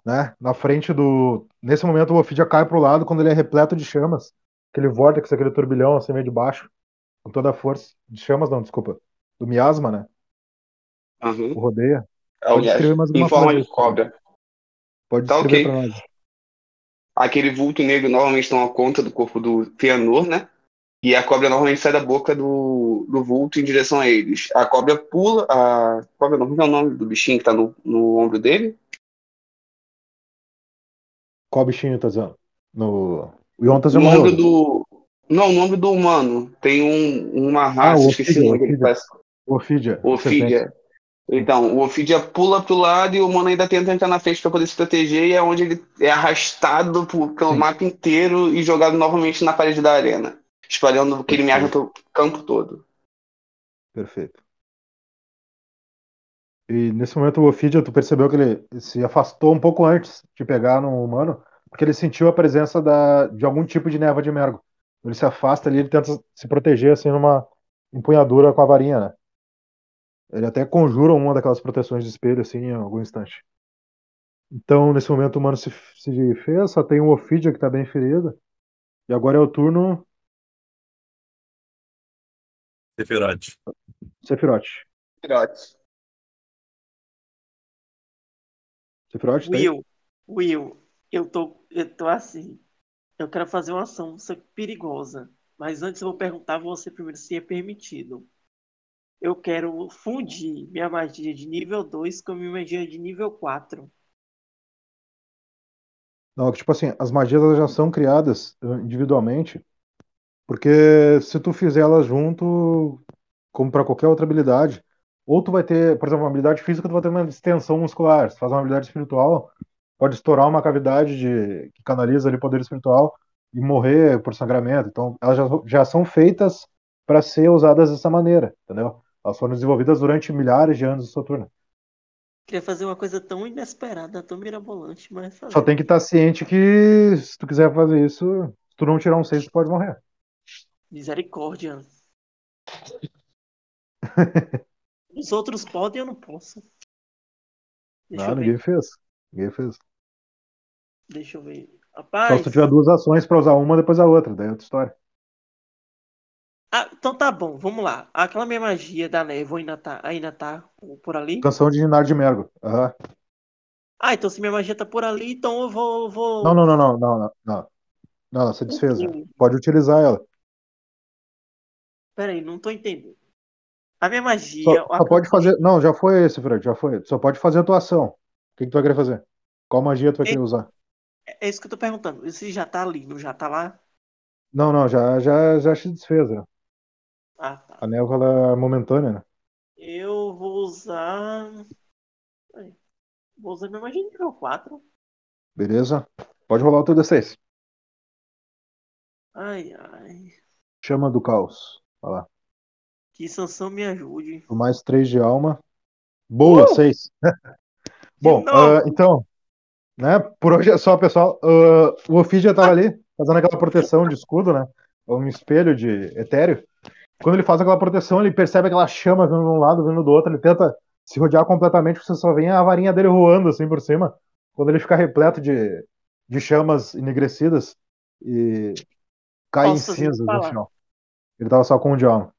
Né? Na frente do. Nesse momento o Ophidia cai pro lado quando ele é repleto de chamas. Aquele vórtice, aquele turbilhão assim meio de baixo. Com toda a força. De chamas, não, desculpa. Do miasma, né? Uhum. O rodeia. Mais alguma em forma de cobra. Pode Tá descrever ok. pra nós. Aquele vulto negro normalmente toma conta do corpo do Feanor, né? E a cobra normalmente sai da boca do, do vulto em direção a eles. A cobra pula. A cobra não, qual é o nome do bichinho que tá no, no ombro dele? Qual bichinho tá dizendo? No. O Yontas já No morreu. ombro né? do. Não, no ombro do humano. Tem um, uma raça, o esqueci o nome que ele parece. O Ophidia. O Ophidia. Então, o Ophidia pula pro lado e o humano ainda tenta entrar na frente para poder se proteger e é onde ele é arrastado por- pelo Sim. mapa inteiro e jogado novamente na parede da arena, espalhando aquele miasma pelo campo todo. Perfeito. E nesse momento o Ophidia, tu percebeu que ele se afastou um pouco antes de pegar no humano, porque ele sentiu a presença da, de algum tipo de névoa de mergo. Ele se afasta ali, ele tenta se proteger assim numa empunhadura com a varinha, né? Ele até conjura uma daquelas proteções de espelho assim em algum instante. Então, nesse momento o humano se, se fez, só tem o Ophidia que tá bem ferido. E agora é o turno Sephiroth. Sephiroth. Filhote. Sephiroth, tá aí? Will, Will, eu tô, eu tô assim. Eu quero fazer uma ação perigosa. Mas antes eu vou perguntar a você primeiro se é permitido. Eu quero fundir minha magia de nível 2 com minha magia de nível 4. Não, que, tipo assim, as magias já são criadas eh, individualmente, porque se tu fizer elas junto, como para qualquer outra habilidade, ou tu vai ter, por exemplo, uma habilidade física, tu vai ter uma distensão muscular. Se tu faz uma habilidade espiritual, pode estourar uma cavidade de, que canaliza ali poder espiritual e morrer por sangramento. Então, elas já, já são feitas para ser usadas dessa maneira, entendeu? Elas foram desenvolvidas durante milhares de anos de Soturno. Queria fazer uma coisa tão inesperada, tão mirabolante, mas fazer. Só tem que estar ciente que se tu quiser fazer isso, se tu não tirar um 6, tu pode morrer. Misericórdia. Os outros podem, eu não posso. Deixa Não, eu ninguém fez. Ninguém fez. Deixa eu ver. Só Rapaz. se tu tiver duas ações pra usar uma, depois a outra, daí é outra história. Ah, então tá bom, vamos lá. Aquela minha magia da névoa ainda tá, ainda tá por ali? Canção de Ninar de Mergo. Aham. Ah, então se minha magia tá por ali, então eu vou. vou... Não, não, não, não, não, não, não. Não, você desfez. Pode utilizar ela. Peraí, não tô entendendo. A minha magia. Só, a só pode canção- fazer. Não, já foi esse, Fred, já foi. Só pode fazer a tua ação. O que, que tu vai querer fazer? Qual magia tu vai querer usar? É isso que eu tô perguntando. Esse já tá ali, não já tá lá? Não, não, já, já, já se desfez. né? Ah, tá. A névoa ela é momentânea, né? Eu vou usar. Vou usar minha magia nível 4. Beleza? Pode rolar o teu D6. Ai, ai. Chama do caos. Olha lá. Que Sansão me ajude. Mais 3 de alma. Boa, Uh! 6. Bom, novo. ah, então, né? Por hoje é só, pessoal. Ah, o Ophidia tava ali, fazendo aquela proteção de escudo, né? Um espelho de etéreo. Quando ele faz aquela proteção, ele percebe aquela chama vindo de um lado, vindo do outro. Ele tenta se rodear completamente, você só vê a varinha dele voando assim por cima. Quando ele fica repleto de, de chamas enegrecidas e cai Posso em cinzas no falar? chão. Ele tava só com um de alma,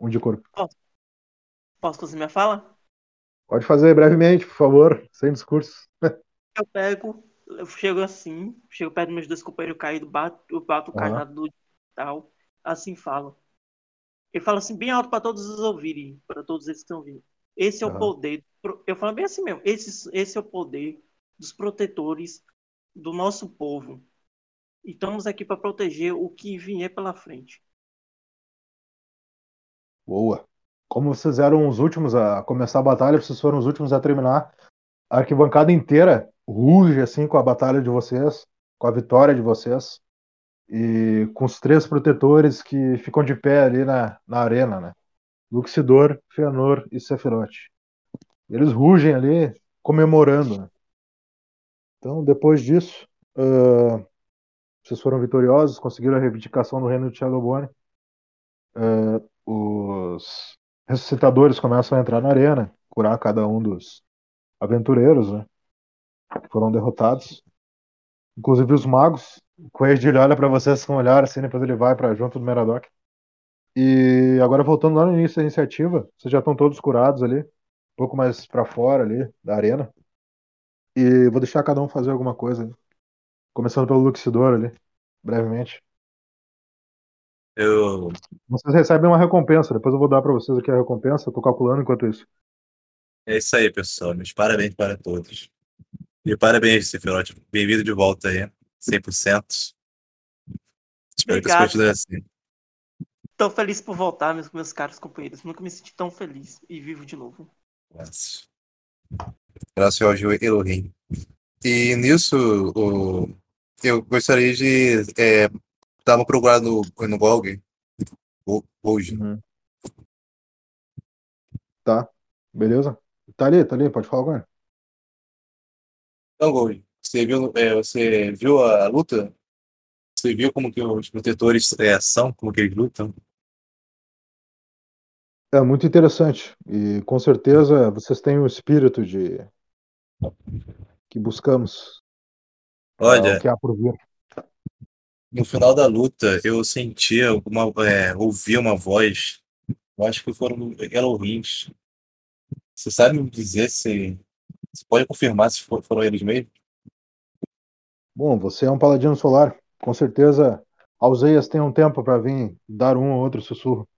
um de corpo. Posso fazer minha fala? Pode fazer brevemente, por favor, sem discurso. Eu pego, eu chego assim, chego perto dos meus dois companheiros caídos, bato, eu bato o Aham. cajado do tal, assim falo. Eu falo assim, bem alto para todos os ouvirem, para todos eles que estão ouvindo. Esse é o Aham. poder. Eu falo bem assim mesmo. Esse, esse é o poder dos protetores do nosso povo. E estamos aqui para proteger o que vier pela frente. Boa. Como vocês eram os últimos a começar a batalha, vocês foram os últimos a terminar. A arquibancada inteira ruge assim com a batalha de vocês, com a vitória de vocês. E com os três protetores que ficam de pé ali na, na arena, né? Luxidor, Fëanor e Sephiroth. Eles rugem ali, comemorando. Né? Então, depois disso, uh, vocês foram vitoriosos, conseguiram a reivindicação do reino de Shadowborn. Uh, os ressuscitadores começam a entrar na arena, curar cada um dos aventureiros, né? Foram derrotados. Inclusive os magos. O Quaid olha para vocês com um olhar assim, depois ele vai para junto do Meradoc. E agora voltando lá no início da iniciativa, vocês já estão todos curados ali, um pouco mais para fora ali da arena. E vou deixar cada um fazer alguma coisa. Começando pelo Luxidor ali, brevemente. Eu. Vocês recebem uma recompensa, depois eu vou dar para vocês aqui a recompensa, eu tô calculando enquanto isso. É isso aí, pessoal. Meus parabéns para todos. E parabéns, Sephiroth. Bem-vindo de volta aí. 100%. Espero que isso Obrigado. continue assim. Tão feliz por voltar, meus, meus caros companheiros. Nunca me senti tão feliz e vivo de novo. Graças. Graças ao Gil Elohim. E nisso, o... eu gostaria de é, dar uma procurada no, no Golg. Go- Hoje. Tá, beleza? Tá ali, tá ali, pode falar agora. Então, Gold, você viu, é, você viu a luta? Você viu como que os protetores é, são, como que eles lutam? É muito interessante. E com certeza vocês têm o espírito de que buscamos. para Olha, o que há por vir. no final da luta, eu sentia uma, é, ouvia uma voz. Eu acho que foram Elohims. Você sabe me dizer se. Você pode confirmar se for- foram eles mesmo? Bom, você é um paladino solar. Com certeza, Alzeias tem um tempo para vir dar um ou outro sussurro.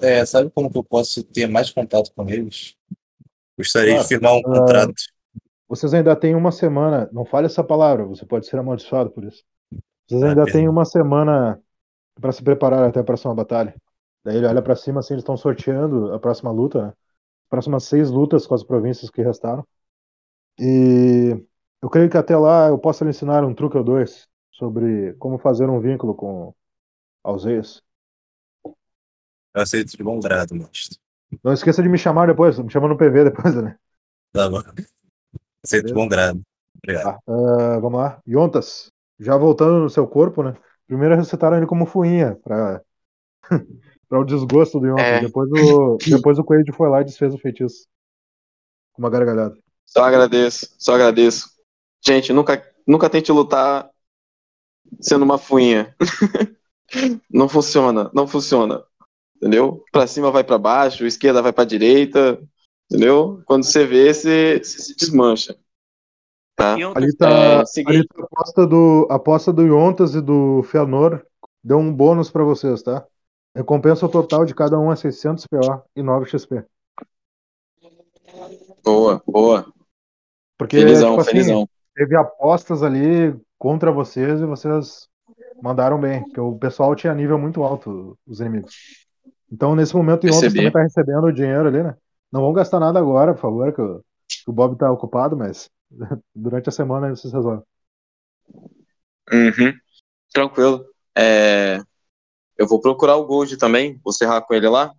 É, sabe como que eu posso ter mais contato com eles? Gostaria Claro. de firmar um Ah, contrato. Vocês ainda têm uma semana. Não fale essa palavra, você pode ser amaldiçoado por isso. Vocês Ah, ainda perdão. têm uma semana para se preparar até a próxima batalha. Daí ele olha para cima assim, eles estão sorteando a próxima luta, né? Próximas seis lutas com as províncias que restaram. E eu creio que até lá eu possa lhe ensinar um truque ou dois sobre como fazer um vínculo com Alzeias. Eu aceito de bom grado, mestre. Não esqueça de me chamar depois, me chama no PV depois, né? Tá bom. Aceito de bom grado. Obrigado. Ah, vamos lá. Yontas, já voltando no seu corpo, né? Primeiro ressuscitaram ele como fuinha, pra, pra o desgosto do Yontas. É. Depois, o, depois o Quaid foi lá e desfez o feitiço. Com uma gargalhada. Só agradeço, só agradeço. Gente, nunca, nunca tente lutar sendo uma fuinha. não funciona, não funciona. Entendeu? Pra cima vai pra baixo, esquerda vai pra direita. Entendeu? Quando você vê, você, você se desmancha. Tá? E Ali tá, É, seguinte. ali tá a aposta do, a aposta do Yontas e do Fëanor. Deu um bônus pra vocês, tá? Recompensa total de cada um é 600 PO e 9 XP. Boa, boa. Porque, Felizão, tipo assim, felizão. teve apostas ali contra vocês e vocês mandaram bem, porque o pessoal tinha nível muito alto, os inimigos. Então, nesse momento, o Percebi. também tá recebendo o dinheiro ali, né? Não vão gastar nada agora, por favor, que o, que o Bob tá ocupado, mas durante a semana vocês resolvem. Uhum. Tranquilo. É, Eu vou procurar o Gold também. Vou serrar com ele lá.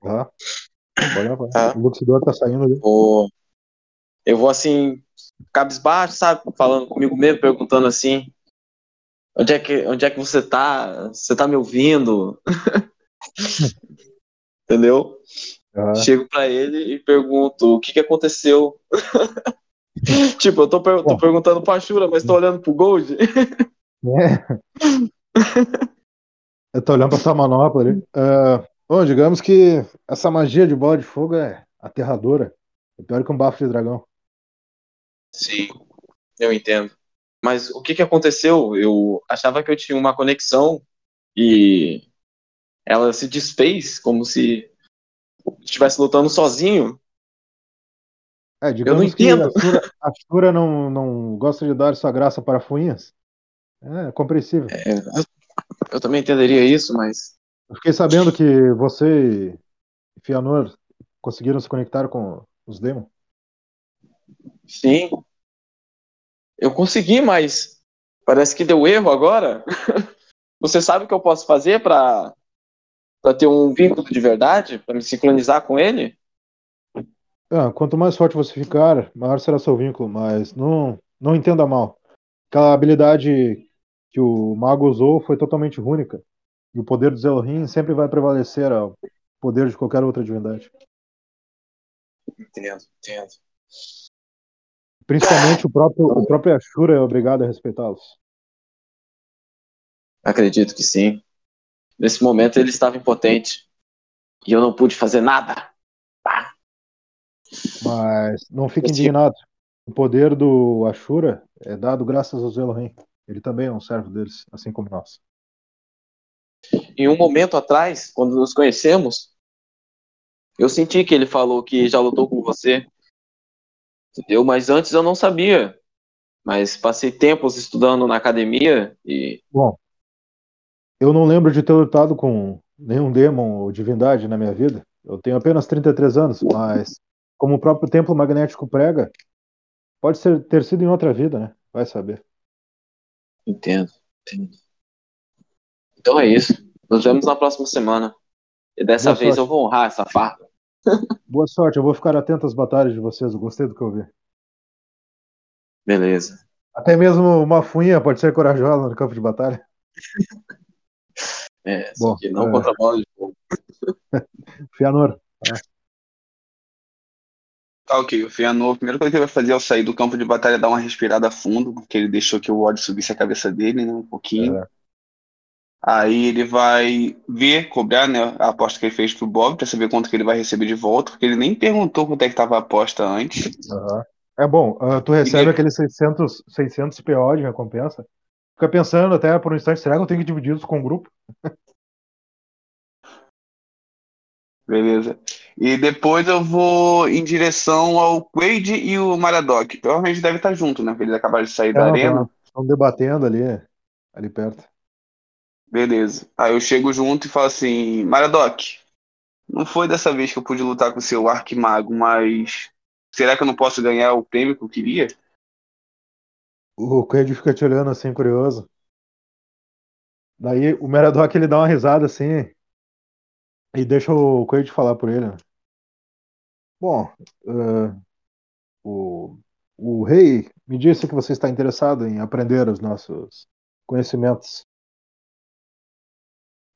Tá? Pode levar. Tá. O Luxidor tá saindo ali. Vou... Eu vou assim, cabisbaixo, sabe? Falando comigo mesmo, perguntando assim: onde é que, onde é que você tá? Você tá me ouvindo? Entendeu? Tá? Chego pra ele e pergunto: o que que aconteceu? tipo, eu tô, per- tô perguntando pra Shura, mas tô olhando pro Gold. É. Eu tô olhando pra essa manopla ali. Ah, bom, digamos que essa magia de bola de fogo é aterradora. É pior que um bafo de dragão. Sim, eu entendo. Mas o que que aconteceu? Eu achava que eu tinha uma conexão e ela se desfez como se estivesse lutando sozinho. É, digamos que entendo. a Shura, a Shura não, não gosta de dar sua graça para fuinhas. É compreensível. É, eu, eu também entenderia isso, mas Eu fiquei sabendo que você e Fianor conseguiram se conectar com os demons. sim. Eu consegui, mas parece que deu erro agora. Você sabe o que eu posso fazer pra para ter um vínculo de verdade, Pra me sincronizar com ele? Ah, quanto mais forte você ficar, maior será seu vínculo, mas não, não entenda mal. Aquela habilidade que o mago usou foi totalmente única. E o poder dos Elohim sempre vai prevalecer ao poder de qualquer outra divindade. Entendo, entendo. Principalmente o próprio, o próprio Ashura é obrigado a respeitá-los. Acredito que sim. Nesse momento ele estava impotente e eu não pude fazer nada. Mas não fique indignado. O poder do Ashura é dado graças aos Elohim. Ele também é um servo deles, assim como nós. Em um momento atrás, quando nos conhecemos, eu senti que ele falou que já lutou com você. Entendeu? Mas antes eu não sabia. Mas passei tempos estudando na academia e Bom, eu não lembro de ter lutado com nenhum demon ou divindade na minha vida. Eu tenho apenas 33 anos, mas como o próprio templo magnético prega, pode ser, ter sido em outra vida, né? Vai saber. Entendo, entendo. Então é isso. Nos vemos na próxima semana. E dessa Boa vez sorte. eu vou honrar essa farda. Boa sorte, eu vou ficar atento às batalhas de vocês. Eu gostei do que eu vi. Beleza. Até mesmo uma funha pode ser corajosa no campo de batalha. É, Bom, só que não é. contra a bola de fogo. Fianor, Tá ok, o Fianor, a primeira coisa que ele vai fazer ao sair do campo de batalha é dar uma respirada fundo, porque ele deixou que o ódio subisse a cabeça dele, né, um pouquinho. É. Aí ele vai ver, cobrar, né, a aposta que ele fez pro Bob, pra saber quanto que ele vai receber de volta, porque ele nem perguntou quanto é que tava a aposta antes. Aham. É bom, ah, tu recebe E- aqueles 600, 600 PO de recompensa. Fica pensando até por um instante, será que eu tenho que dividir isso com o grupo? Beleza. E depois eu vou em direção ao Quaid e o Maradoc. Provavelmente deve estar junto, né? Porque eles acabaram de sair da Não, arena. tá- Estão debatendo ali, ali perto. Beleza. Aí eu chego junto e falo assim, Maradoc, não foi dessa vez que eu pude lutar com o seu arquimago, mas será que eu não posso ganhar o prêmio que eu queria? O Coelho fica te olhando assim, curioso. Daí o Meradoc ele dá uma risada assim e deixa o Coelho falar por ele. né? Bom, eh, o, o rei me disse que você está interessado em aprender os nossos conhecimentos.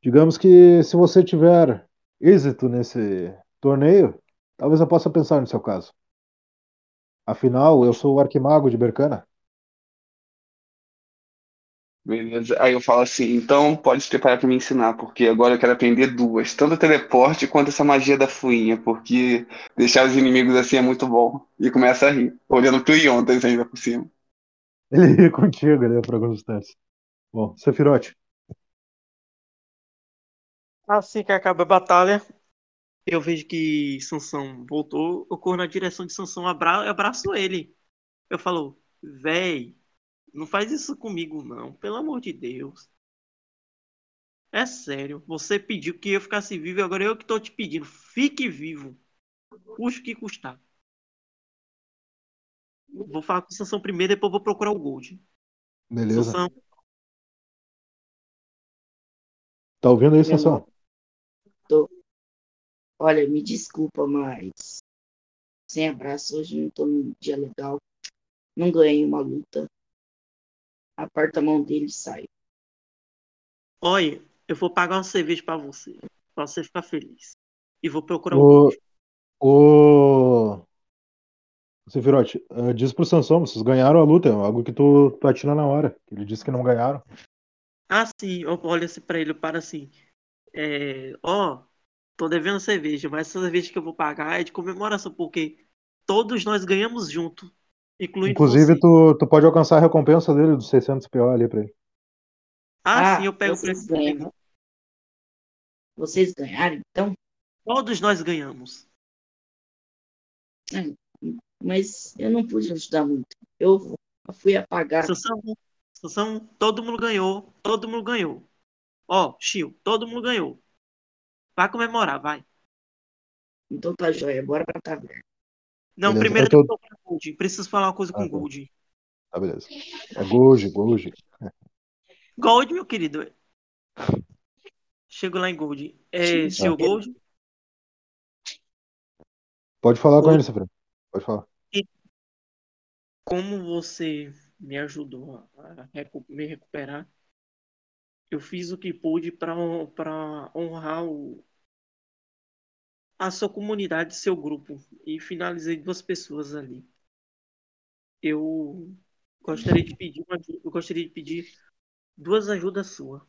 Digamos que se você tiver êxito nesse torneio, talvez eu possa pensar no seu caso. Afinal, eu sou o arquimago de Bercana. Beleza. Aí eu falo assim, então pode se preparar para me ensinar, porque agora eu quero aprender duas, tanto o teleporte quanto essa magia da fuinha, porque deixar os inimigos assim é muito bom. E começa a rir, olhando pro Yontas ainda por cima. Ele ri contigo ali por alguns instantes. Bom, Sefirote. Assim que acaba a batalha, eu vejo que Sansão voltou, eu corro na direção de Sansão, abra abraço ele. Eu falo, véi, não faz isso comigo não, pelo amor de Deus. É sério, você pediu que eu ficasse vivo e agora eu que tô te pedindo, fique vivo. Custe o que custar. Vou falar com o Sansão primeiro, depois vou procurar o Gold. Beleza. Sansão, Tá ouvindo aí, Sansão? Olha, me desculpa, mas sem abraço hoje não tô num dia legal. Não ganhei uma luta. Aperta a mão dele e sai. olha, eu vou pagar uma cerveja pra você, pra você ficar feliz. E vou procurar o O, o... Sefirote, eh, diz pro Sansão, vocês ganharam a luta, é algo que tu, tu atira na hora. Ele disse que não ganharam. Ah, sim, eu olho assim pra ele, eu paro assim. É, ó, tô devendo cerveja, mas essa cerveja que eu vou pagar é de comemoração, porque todos nós ganhamos junto, Inclusive, você. tu, tu pode alcançar a recompensa dele dos 600 PO ali pra ele. Ah, Ah, sim, eu pego vocês ele. ganharam. Vocês ganharam, então? Todos nós ganhamos. mas eu não pude ajudar muito. Eu fui apagar. Sansão, Sansão, todo mundo ganhou. Todo mundo ganhou. Ó, Chiu, todo mundo ganhou. Vai comemorar, vai. Então tá joia, bora pra taverna. Não, Beleza, primeiro eu tô- que tocar Gold. Preciso falar uma coisa com Ah, tá. Gold. Tá, beleza. É Goji, Goji. Gold, meu querido. Chego lá em Gold. É, seu Gold, Pode falar com Goji. ele, Sefran. Pode falar. como você me ajudou a me recuperar, eu fiz o que pude para honrar o, a sua comunidade, seu grupo, e finalizei duas pessoas ali. Eu gostaria de pedir uma, eu gostaria de pedir duas ajudas suas.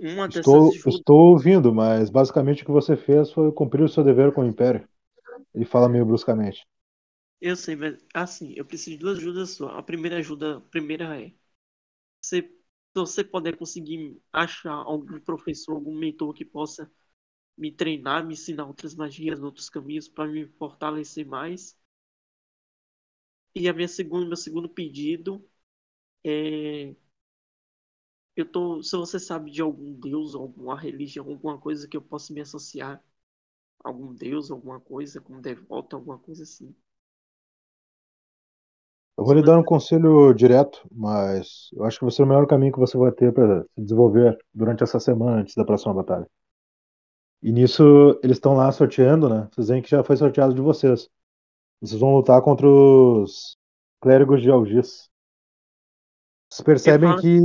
Uma dessas Estou, ajudas estou ouvindo, mas basicamente o que você fez foi cumprir o seu dever com o Império. Ele fala meio bruscamente. Eu sei, mas assim, eu preciso de duas ajudas só. A primeira ajuda, a primeira é você, você puder conseguir achar algum professor, algum mentor que possa me treinar, me ensinar outras magias, outros caminhos para me fortalecer mais. E a minha segunda, meu segundo pedido é eu tô, se você sabe de algum deus, alguma religião, alguma coisa que eu possa me associar, algum deus, alguma coisa, como devoto, alguma coisa assim. Eu vou lhe dar um conselho direto, mas eu acho que vai ser o melhor caminho que você vai ter para se desenvolver durante essa semana antes da próxima batalha. E nisso eles estão lá sorteando, né? Vocês veem que já foi sorteado de vocês. Vocês vão lutar contra os clérigos de Algis. Vocês percebem que,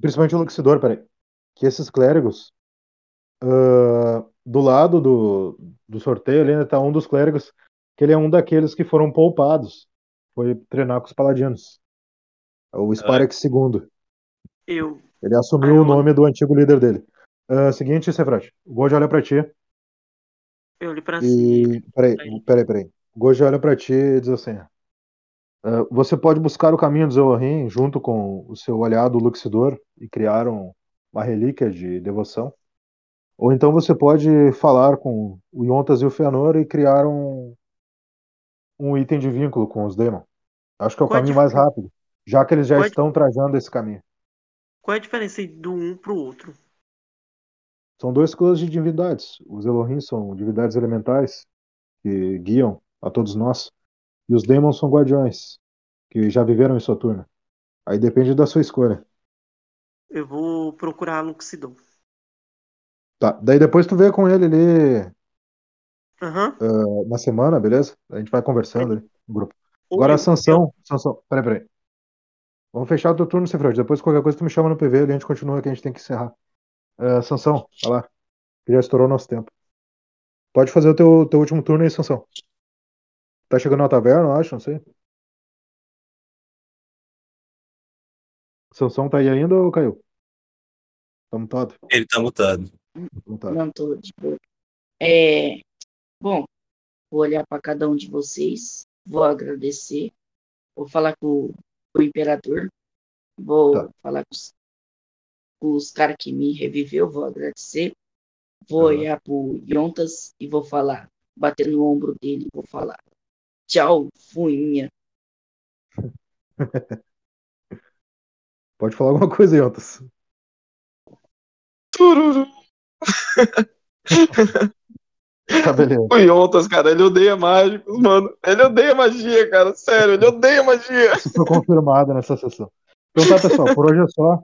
principalmente o Luxidor, peraí, que esses clérigos, ah, do lado do, do sorteio ali, né, tá um dos clérigos, que ele é um daqueles que foram poupados. Foi treinar com os paladinos. É O Sparex II. Eu, Ele assumiu Ah, eu- o nome do antigo líder dele. Ah, seguinte, Sefrat, o Gojo olha pra ti eu olho pra e. Peraí, peraí, peraí. O Gojo olha pra ti e diz assim: ah, Você pode buscar o caminho do Zelohim junto com o seu aliado Luxidor e criar um- uma relíquia de devoção. Ou então você pode falar com o Yontas e o Fëanor e criar um, um item de vínculo com os Demon. Acho que é o Qual a caminho mais rápido, já que eles já Qual a estão trajando esse caminho. Qual é a diferença do um pro outro? São dois clãs de divindades. Os Elohim são divindades elementais que guiam a todos nós. E os Demons são guardiões que já viveram em Soturna. Aí depende da sua escolha. Eu vou procurar Luxidon. Tá. Daí depois tu vê com ele ali Aham. uh, na semana, beleza? A gente vai conversando ali no grupo. Agora Sansão. Sansão. Peraí, peraí. Vamos fechar o teu turno, Cefrode. Depois qualquer coisa tu me chama no PV ali, a gente continua que a gente tem que encerrar. Uh, Sansão, vai lá. Que já estourou nosso tempo. Pode fazer o teu, teu último turno aí, Sansão. Tá chegando na taverna, eu acho, não sei. Sansão tá aí ainda ou caiu? Tá mutado? Ele tá mutado. Mutado. Não tô de boa. É, bom, vou olhar para cada um de vocês, vou agradecer, vou falar com, com o imperador, vou Tá. falar com os, com os caras que me reviveu, vou agradecer, vou Aham. olhar pro Yontas e vou falar, bater no ombro dele, vou falar, tchau, fuinha. Pode falar alguma coisa, Yotas. Tururu. Tá, beleza. O Yontas, cara, ele odeia mágicos, mano. Ele odeia magia, cara. Sério, ele odeia magia. Isso foi confirmado nessa sessão. Então tá, pessoal. Por hoje é só.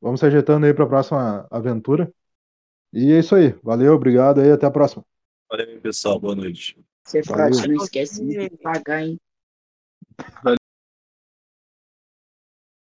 Vamos se ajeitando aí pra próxima aventura. E é isso aí. Valeu, obrigado aí. Até a próxima. Valeu, pessoal. Boa noite. Você não esquece de pagar, hein?